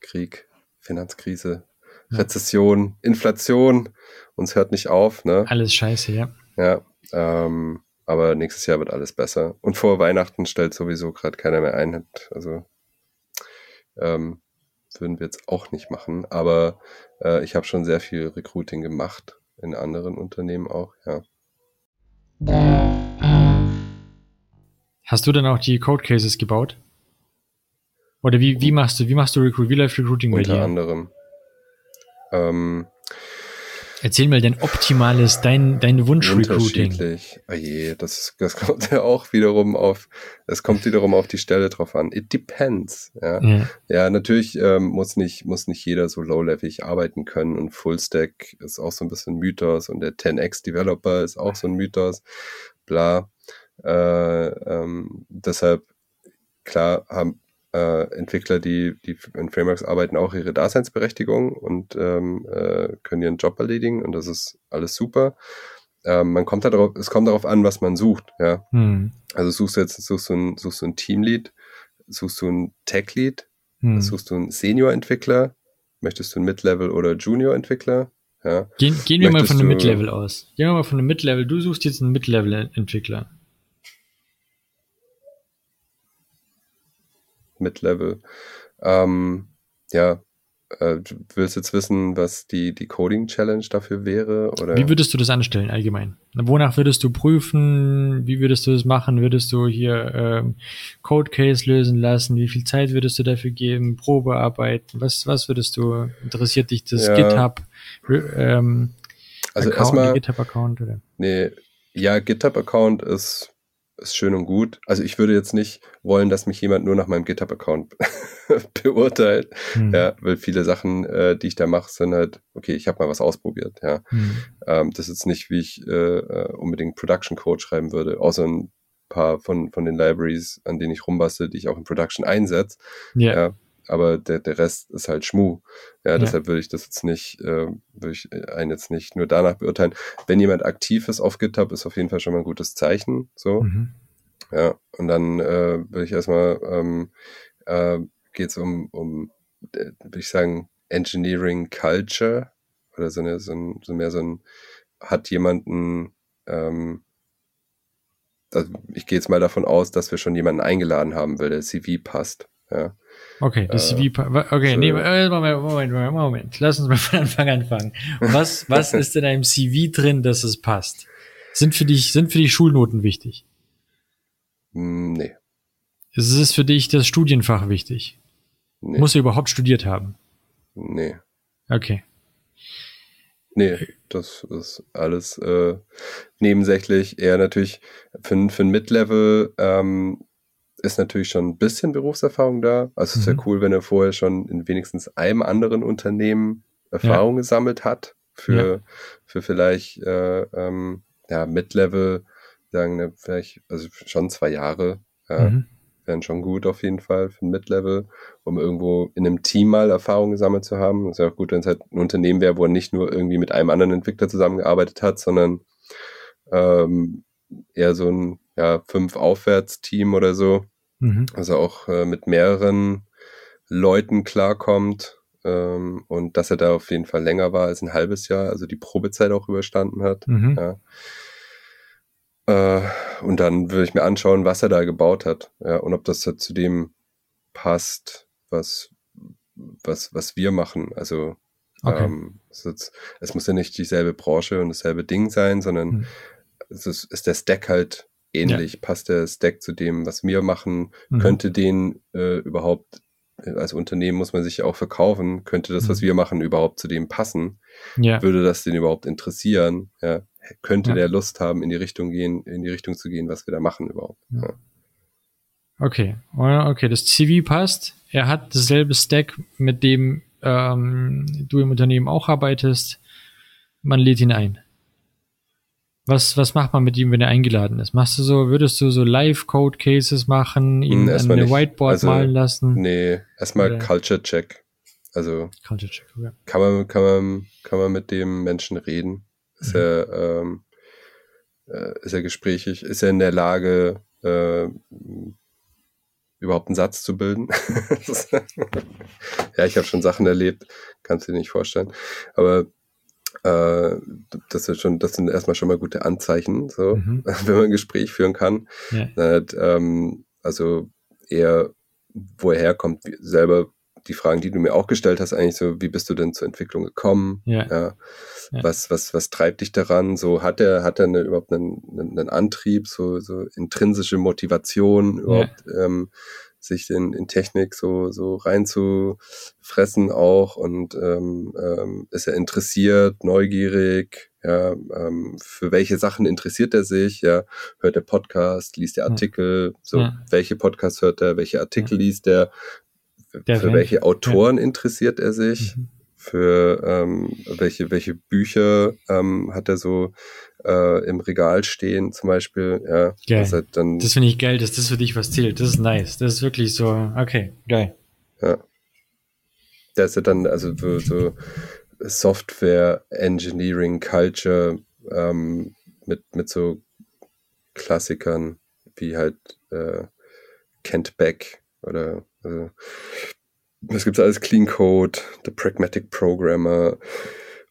Krieg, Finanzkrise. Rezession, Inflation, uns hört nicht auf, ne? Alles scheiße, ja. Ja, ähm, aber nächstes Jahr wird alles besser. Und vor Weihnachten stellt sowieso gerade keiner mehr ein. Also ähm, würden wir jetzt auch nicht machen. Aber äh, ich habe schon sehr viel Recruiting gemacht in anderen Unternehmen auch, ja. Hast du dann auch die Code Cases gebaut? Oder wie, wie machst du, wie machst du Recruit, wie läuft Recruiting bei Unter dir? anderem. Ähm, Erzähl mal dein optimales, dein, dein Wunsch-Recruiting. unterschiedlich. Oh je, das, das kommt ja auch wiederum auf, es kommt wiederum auf die Stelle drauf an. It depends, ja. Ja. Ja, natürlich ähm, muss nicht muss nicht jeder so low-level arbeiten können und Fullstack ist auch so ein bisschen Mythos und der 10x Developer ist auch so ein Mythos, bla. Äh, ähm, deshalb klar haben äh, Entwickler, die die in Frameworks arbeiten, auch ihre Daseinsberechtigung und ähm, äh, können ihren Job erledigen und das ist alles super. Ähm, man kommt darauf, es kommt darauf an, was man sucht, ja. Hm. Also suchst du jetzt suchst du ein, suchst du ein Teamlead, suchst du ein Tech-Lead, Hm. Suchst du einen Senior-Entwickler? Möchtest du einen Mid-Level- oder Junior-Entwickler? Ja. Gehen, gehen wir mal von einem Mid-Level aus. Gehen wir mal von einem Mid-Level. Du suchst jetzt einen Mid-Level-Entwickler. Mid-Level. Ähm, ja. Äh, du willst jetzt wissen, was die, die Coding-Challenge dafür wäre? Oder? Wie würdest du das anstellen allgemein? Wonach würdest du prüfen? Wie würdest du das machen? Würdest du hier ähm, Code Case lösen lassen? Wie viel Zeit würdest du dafür geben? Probearbeiten? Was, was würdest du? Interessiert dich das Ja. GitHub? Ähm, also erstmal, GitHub Account oder? nee, ja, GitHub-Account ist, ist schön und gut. Also ich würde jetzt nicht wollen, dass mich jemand nur nach meinem GitHub-Account beurteilt. Hm. Ja, weil viele Sachen, äh, die ich da mache, sind halt, okay, ich habe mal was ausprobiert, ja. Hm. Ähm, das ist jetzt nicht, wie ich äh, äh, unbedingt Production Code schreiben würde, außer ein paar von, von den Libraries, an denen ich rumbastel, die ich auch in Production einsetze. Ja. Ja. Aber der, der Rest ist halt Schmu. Ja, Ja. deshalb würde ich das jetzt nicht, äh, würde ich einen jetzt nicht nur danach beurteilen. Wenn jemand aktiv ist auf GitHub, ist auf jeden Fall schon mal ein gutes Zeichen. So. Mhm. Ja. Und dann äh, würde ich erstmal ähm, äh, geht es um, um äh, würde ich sagen, Engineering Culture oder so, eine, so, ein, so mehr so ein, hat jemanden, ähm, also ich gehe jetzt mal davon aus, dass wir schon jemanden eingeladen haben, weil der CV passt. Ja. Okay, das Äh, CV. Okay, nee, äh, Moment, Moment, Moment, Moment. Lass uns mal von Anfang an anfangen. Was, was ist in einem CV drin, dass es passt? Sind für dich, sind für dich Schulnoten wichtig? Hm, nee, Ist es für dich das Studienfach wichtig? nee, Muss er überhaupt studiert haben? nee. Okay. Nee, das ist alles äh, nebensächlich. Eher natürlich für, ein- für ein Mid-Level ähm, ist natürlich schon ein bisschen Berufserfahrung da. Also es ist ja Mhm. cool, wenn er vorher schon in wenigstens einem anderen Unternehmen Erfahrung gesammelt hat. Für, für vielleicht äh, ähm, ja, Mid-Level, sagen wir vielleicht, also schon zwei Jahre. Ja, Mhm. wären schon gut auf jeden Fall für ein Mid-Level, um irgendwo in einem Team mal Erfahrung gesammelt zu haben. Das ist ja auch gut, wenn es halt ein Unternehmen wäre, wo er nicht nur irgendwie mit einem anderen Entwickler zusammengearbeitet hat, sondern ähm, eher so ein ja, fünf-Aufwärts-Team oder so. Mhm. Also auch äh, mit mehreren Leuten klarkommt ähm, und dass er da auf jeden Fall länger war als ein halbes Jahr, also die Probezeit auch überstanden hat. Mhm. Ja. Äh, und dann würde ich mir anschauen, was er da gebaut hat. Ja, und ob das da zu dem passt, was, was, was wir machen. Also Okay. ähm, es, ist es muss ja nicht dieselbe Branche und dasselbe Ding sein, sondern Hm. es ist, ist der Stack halt ähnlich. Passt der Stack zu dem, was wir machen? Mhm. Könnte den äh, überhaupt, als Unternehmen muss man sich ja auch verkaufen, könnte das, was Mhm. wir machen, überhaupt zu dem passen? Ja. würde das den überhaupt interessieren? Ja, könnte Ja. der Lust haben, in die Richtung gehen, in die Richtung zu gehen, was wir da machen überhaupt? Ja. Ja. Okay. Ja, Okay, das CV passt. Er hat dasselbe Stack, mit dem ähm, du im Unternehmen auch arbeitest. Man lädt ihn ein. Was, was macht man mit ihm, wenn er eingeladen ist? Machst du so, würdest du so Live-Code-Cases machen, ihn Hm, an erstmal eine nicht. Whiteboard Also, malen lassen? Nee, erstmal Oder- Culture Check. Also Culture Check, ja. kann man, kann man, kann man mit dem Menschen reden? Ist Mhm. er, ähm, äh, ist er gesprächig? Ist er in der Lage, äh, überhaupt einen Satz zu bilden? ja, ich habe schon Sachen erlebt, kannst du dir nicht vorstellen. Aber äh, das ist schon, das sind erstmal schon mal gute Anzeichen, so, Mhm. wenn man ein Gespräch führen kann. Ja. Halt, ähm, also eher, wo er herkommt, wie, selber die Fragen, die du mir auch gestellt hast, eigentlich so, wie bist du denn zur Entwicklung gekommen? Ja. Ja. Ja. Was, was, was treibt dich daran? So hat er, hat er eine, überhaupt einen, einen, einen Antrieb, so, so intrinsische Motivation, überhaupt ähm, sich in, in Technik so, so reinzufressen auch und ähm, ähm, ist er interessiert, neugierig, ja, ähm, für welche Sachen interessiert er sich, ja, hört er Podcast, liest er Ja. Artikel, so Ja. welche Podcasts hört er, welche Artikel liest er, für, Der für Fan. welche Autoren interessiert er sich, Mhm. für ähm, welche, welche Bücher ähm, hat er so äh, im Regal stehen, zum Beispiel, ja, Geil. er dann Das finde ich geil, dass das für dich was zählt. Das ist nice. Das ist wirklich so, okay, geil. Ja. Da ist ja dann, also so, so Software Engineering Culture ähm, mit, mit so Klassikern wie halt äh, Kent Beck oder also, was gibt's alles? Clean Code, The Pragmatic Programmer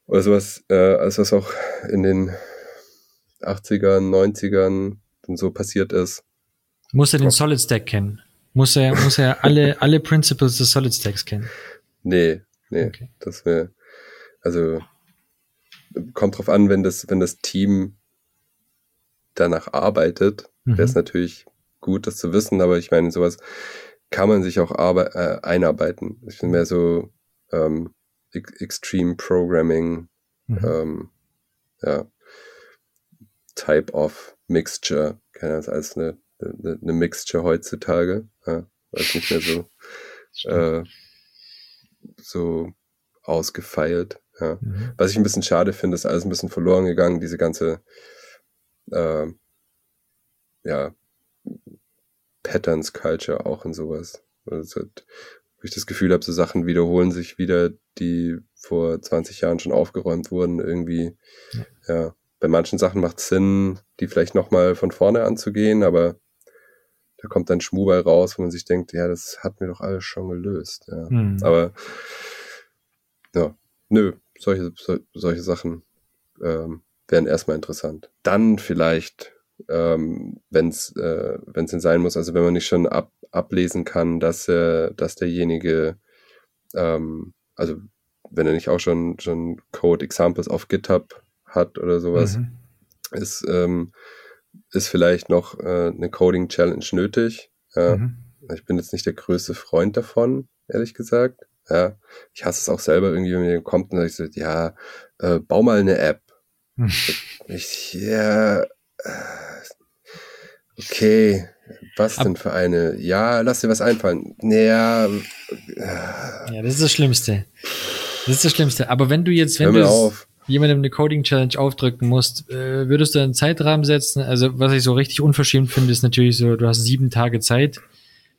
oder sowas, äh, alles was auch in den 80ern, 90ern und so passiert ist. Muss er den Solid Stack kennen? Muss er, muss er alle, alle Principles des Solid Stacks kennen? Nee, nee. Okay. Das wäre, also kommt drauf an, wenn das, wenn das Team danach arbeitet, Mhm. wäre es natürlich gut, das zu wissen, aber ich meine, sowas kann man sich auch äh, einarbeiten. Ich bin mehr so ähm, Ex- Extreme Programming, Mhm. ähm, ja, Type of Mixture. Keine das als eine, eine, eine Mixture heutzutage. Ja, weil es nicht mehr so, äh, so ausgefeilt. Ja. Mhm. Was ich ein bisschen schade finde, ist alles ein bisschen verloren gegangen, diese ganze äh, ja, Patterns Culture auch in sowas. Also, wo ich das Gefühl habe, so Sachen wiederholen sich wieder, die vor 20 Jahren schon aufgeräumt wurden, irgendwie. Ja. Ja, bei manchen Sachen macht es Sinn, die vielleicht nochmal von vorne anzugehen, aber da kommt dann Schmubai raus, wo man sich denkt, ja, das hatten wir doch alles schon gelöst. Ja. Mhm. Aber ja, nö, solche, so, solche Sachen ähm, wären erstmal interessant. Dann vielleicht, ähm, wenn es äh, wenn's denn sein muss, also wenn man nicht schon ab, ablesen kann, dass, äh, dass derjenige, ähm, also wenn er nicht auch schon, schon Code Examples auf GitHub hat oder sowas, Mhm. ist, ähm, ist vielleicht noch äh, eine Coding Challenge nötig. Ja. Mhm. Ich bin jetzt nicht der größte Freund davon, ehrlich gesagt. Ja, ich hasse es auch selber irgendwie, wenn mir kommt und ich so, ja, äh, bau mal eine App. Mhm. Ich, ja, äh, okay, was Ab- denn für eine? Ja, lass dir was einfallen. Naja, äh, Ja, das ist das Schlimmste. Das ist das Schlimmste. Aber wenn du jetzt, hör wenn du auf. Jemandem eine Coding Challenge aufdrücken musst, äh, würdest du einen Zeitrahmen setzen? Also, was ich so richtig unverschämt finde, ist natürlich so, du hast sieben Tage Zeit.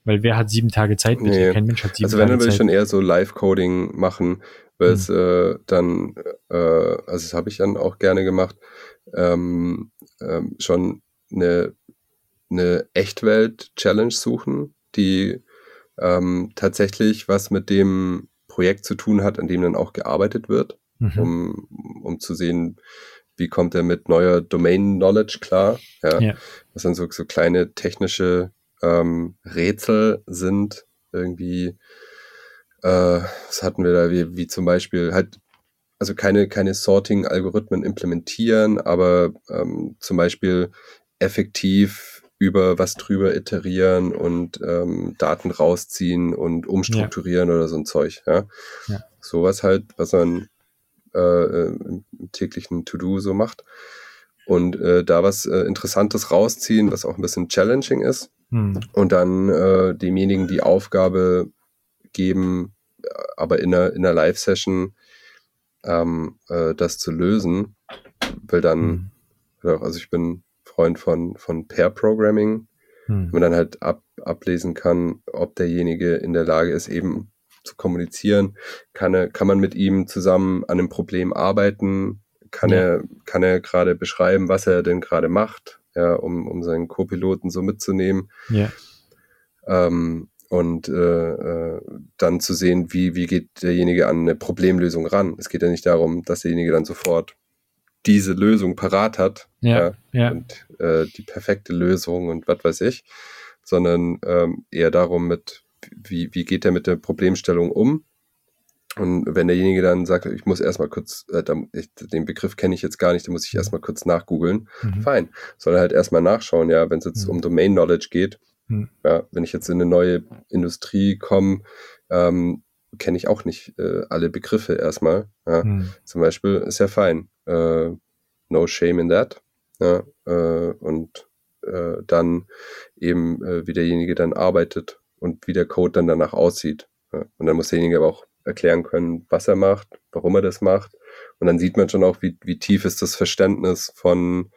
Weil wer hat sieben Tage Zeit? Bitte? Nee. Kein Mensch hat sieben Also wenn, Tage dann würde ich Zeit. schon eher so Live-Coding machen, weil es äh, dann, äh, also das habe ich dann auch gerne gemacht, ähm, ähm, schon eine, eine Echtwelt-Challenge suchen, die ähm, tatsächlich was mit dem Projekt zu tun hat, an dem dann auch gearbeitet wird, Mhm. um, um zu sehen, wie kommt er mit neuer Domain-Knowledge klar. Ja. Ja. Was dann so, so kleine technische ähm, Rätsel sind, irgendwie, äh, was hatten wir da, wie, wie zum Beispiel halt, also keine, keine Sorting-Algorithmen implementieren, aber ähm, zum Beispiel effektiv über was drüber iterieren und ähm, Daten rausziehen und umstrukturieren oder so ein Zeug. Ja? Ja. Sowas halt, was man äh, äh, im täglichen To-Do so macht. Und äh, da was äh, Interessantes rausziehen, was auch ein bisschen challenging ist Hm. und dann äh, demjenigen die Aufgabe geben, aber in einer, in einer Live-Session ähm, äh, das zu lösen, weil dann, Hm. also ich bin Freund von, von Pair-Programming, Hm. wo man dann halt ab, ablesen kann, ob derjenige in der Lage ist, eben zu kommunizieren, kann, er, kann man mit ihm zusammen an einem Problem arbeiten, kann Ja. er, kann er gerade beschreiben, was er denn gerade macht, ja, um, um seinen Co-Piloten so mitzunehmen Ja. ähm, und äh, äh, dann zu sehen, wie, wie geht derjenige an eine Problemlösung ran. Es geht ja nicht darum, dass derjenige dann sofort diese Lösung parat hat Ja. Ja. und äh, die perfekte Lösung und was weiß ich, sondern ähm, eher darum, mit wie, wie geht er mit der Problemstellung um. Und wenn derjenige dann sagt, ich muss erstmal kurz, äh, den Begriff kenne ich jetzt gar nicht, da muss ich erstmal kurz nachgoogeln, Mhm. fein. Soll er halt erstmal nachschauen, ja, wenn es jetzt Mhm. um Domain Knowledge geht, Mhm. ja, wenn ich jetzt in eine neue Industrie komme, ähm, kenne ich auch nicht äh, alle Begriffe erstmal. Ja. Hm. Zum Beispiel ist ja fein. Äh, no shame in that. Ja, äh, und äh, dann eben, äh, wie derjenige dann arbeitet und wie der Code dann danach aussieht. Ja. Und dann muss derjenige aber auch erklären können, was er macht, warum er das macht. Und dann sieht man schon auch, wie, wie tief ist das Verständnis von,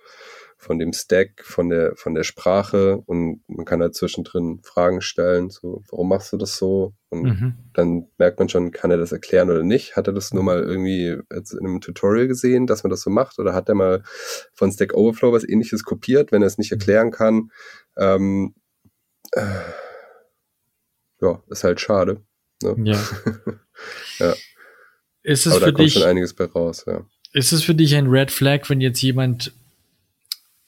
von dem Stack, von der, von der Sprache. Und man kann da zwischendrin Fragen stellen, so, warum machst du das so? Und Mhm. dann merkt man schon, kann er das erklären oder nicht? Hat er das nur mal irgendwie jetzt in einem Tutorial gesehen, dass man das so macht? Oder hat er mal von Stack Overflow was ähnliches kopiert, wenn er es nicht erklären kann? Ähm, äh, ja, ist halt schade. Ne? Ja. Ja. Ist es Aber da für kommt dich, schon einiges bei raus, ja. ist es für dich ein Red Flag, wenn jetzt jemand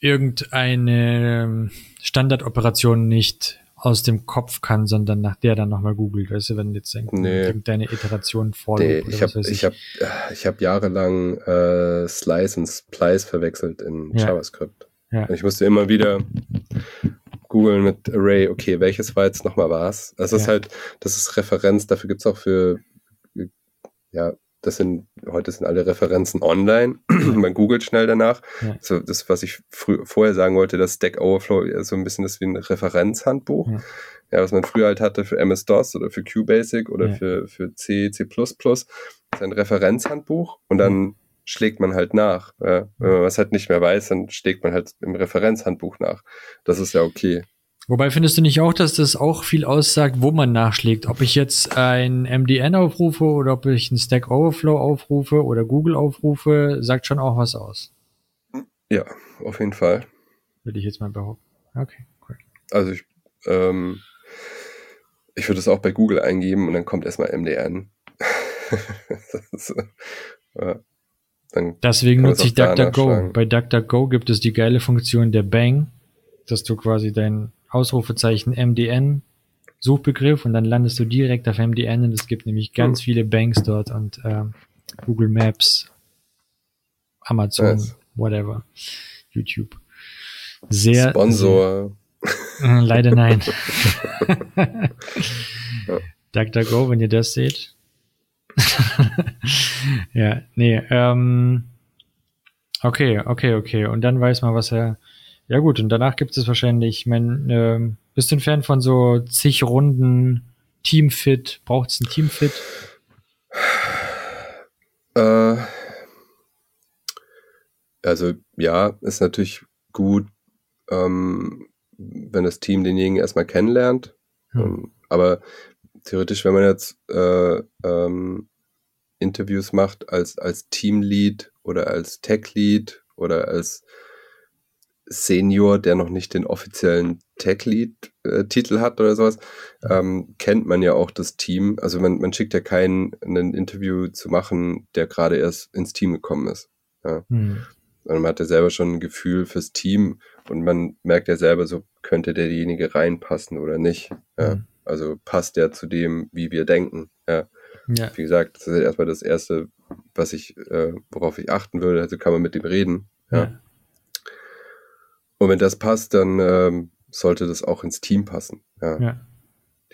irgendeine ähm, Standardoperation nicht aus dem Kopf kann, sondern nach der dann nochmal googelt, weißt du, wenn jetzt Nee. irgendeine Iteration Nee, vorliegt ich habe ich hab, äh, ich hab jahrelang äh, Slice und Splice verwechselt in Ja. JavaScript. Ja. Ich musste immer wieder googeln mit Array, okay, welches war jetzt nochmal was? Das ist Ja. halt, das ist Referenz, dafür gibt's auch für, ja, das sind, heute sind alle Referenzen online. Man googelt schnell danach. Ja. So, das, was ich vorher sagen wollte, das Stack Overflow ist so ein bisschen das wie ein Referenzhandbuch. Ja. Ja. was man früher halt hatte für MS-DOS oder für QBasic oder Ja. für, für C, C++. Das ist ein Referenzhandbuch und dann schlägt man halt nach. Ja. Wenn man was halt nicht mehr weiß, dann schlägt man halt im Referenzhandbuch nach. Das ist ja okay. Wobei findest du nicht auch, dass das auch viel aussagt, wo man nachschlägt? Ob ich jetzt ein MDN aufrufe oder ob ich ein Stack Overflow aufrufe oder Google aufrufe, sagt schon auch was aus. Ja, auf jeden Fall. Würde ich jetzt mal behaupten. Okay, cool. Also ich, ähm, ich würde es auch bei Google eingeben und dann kommt erstmal MDN. das, ist, ja. Dann, Deswegen nutze ich DuckDuckGo. Bei DuckDuckGo gibt es die geile Funktion der Bang, dass du quasi dein Ausrufezeichen MDN Suchbegriff und dann landest du direkt auf MDN und es gibt nämlich ganz Hm. viele Banks dort und ähm, Google Maps, Amazon, Nice. whatever, YouTube. Sehr Sponsor. Sehr, äh, leider nein. Ja. DuckDuckGo, wenn ihr das seht. ja, nee, ähm, okay, okay, okay. Und dann weiß man, was er. Ja gut, und danach gibt es wahrscheinlich, ich mein, ähm, bist du ein Fan von so zig Runden Teamfit? Braucht es ein Teamfit? Äh, also ja, ist natürlich gut, ähm, wenn das Team denjenigen erstmal kennenlernt. Hm. Ähm, aber theoretisch, wenn man jetzt äh, ähm, Interviews macht als, als Teamlead oder als Tech-Lead oder als Senior, der noch nicht den offiziellen Tech-Lead-Titel hat oder sowas, ähm, kennt man ja auch das Team. Also man, man schickt ja keinen, ein Interview zu machen, der gerade erst ins Team gekommen ist. Hm. Sondern man hat ja selber schon ein Gefühl fürs Team und man merkt ja selber so, könnte derjenige reinpassen oder nicht. Ja. Hm. Also passt der zu dem, wie wir denken. Ja. Ja, Wie gesagt, das ist erstmal das Erste, was ich, äh, worauf ich achten würde. Also kann man mit dem reden. Ja. ja. Und wenn das passt, dann ähm, sollte das auch ins Team passen. Ja. ja.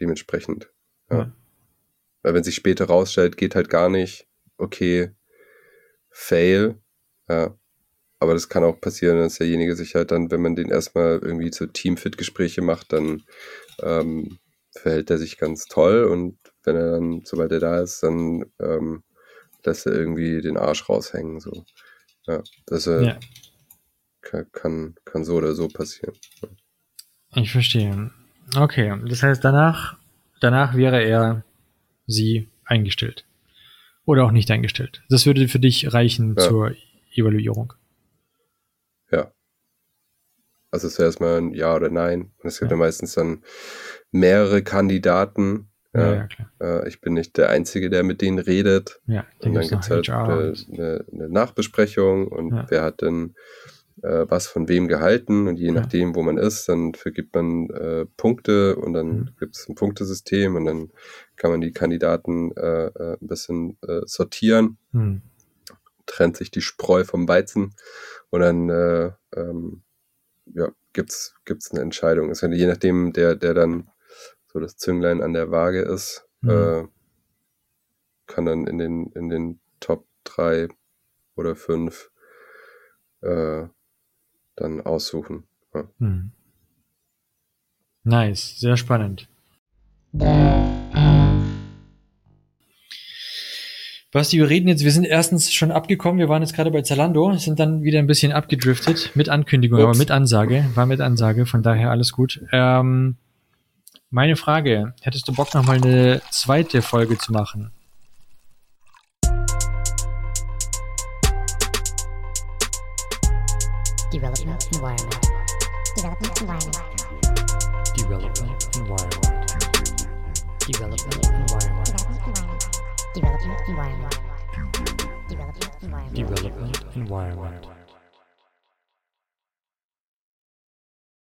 Dementsprechend. Ja. Weil wenn sich später rausstellt, geht halt gar nicht, okay, fail. Ja. Aber das kann auch passieren, dass derjenige sich halt dann, wenn man den erstmal irgendwie zu Teamfit-Gespräche macht, dann ähm, verhält er sich ganz toll und wenn er dann, sobald er da ist, dann ähm, lässt er irgendwie den Arsch raushängen. So. Ja, das äh, ja. kann, kann, kann so oder so passieren. Ich verstehe. Okay, das heißt, danach, danach wäre er sie eingestellt. Oder auch nicht eingestellt. Das würde für dich reichen Ja. zur Evaluierung. Ja. Also es wäre erstmal ein Ja oder Nein. Und es gibt Ja. ja meistens dann mehrere Kandidaten. Ja, Ja. Äh, ich bin nicht der Einzige, der mit denen redet. Ja, Und dann gibt's noch halt äh, eine, eine Nachbesprechung und wer hat denn äh, was von wem gehalten und je nachdem, wo man ist, dann vergibt man äh, Punkte und dann Mhm. gibt es ein Punktesystem und dann kann man die Kandidaten äh, äh, ein bisschen sortieren Hm. trennt sich die Spreu vom Weizen und dann äh, ähm, ja, gibt's gibt's eine Entscheidung. Es kann je nachdem, der der dann so das Zünglein an der Waage ist, Mhm. äh, kann dann in den in den Top drei oder fünf äh, dann aussuchen. Ja. Hm. Nice, sehr spannend. Basti, wir reden jetzt, wir sind erstens schon abgekommen, wir waren jetzt gerade bei Zalando, sind dann wieder ein bisschen abgedriftet mit Ankündigung, Ups. aber mit Ansage, war mit Ansage, von daher alles gut. Ähm, meine Frage, hättest du Bock nochmal eine zweite Folge zu machen? Development environment. Development environment. Development Environment. Development Environment. Development environment. Development environment. Development environment. Development Environment.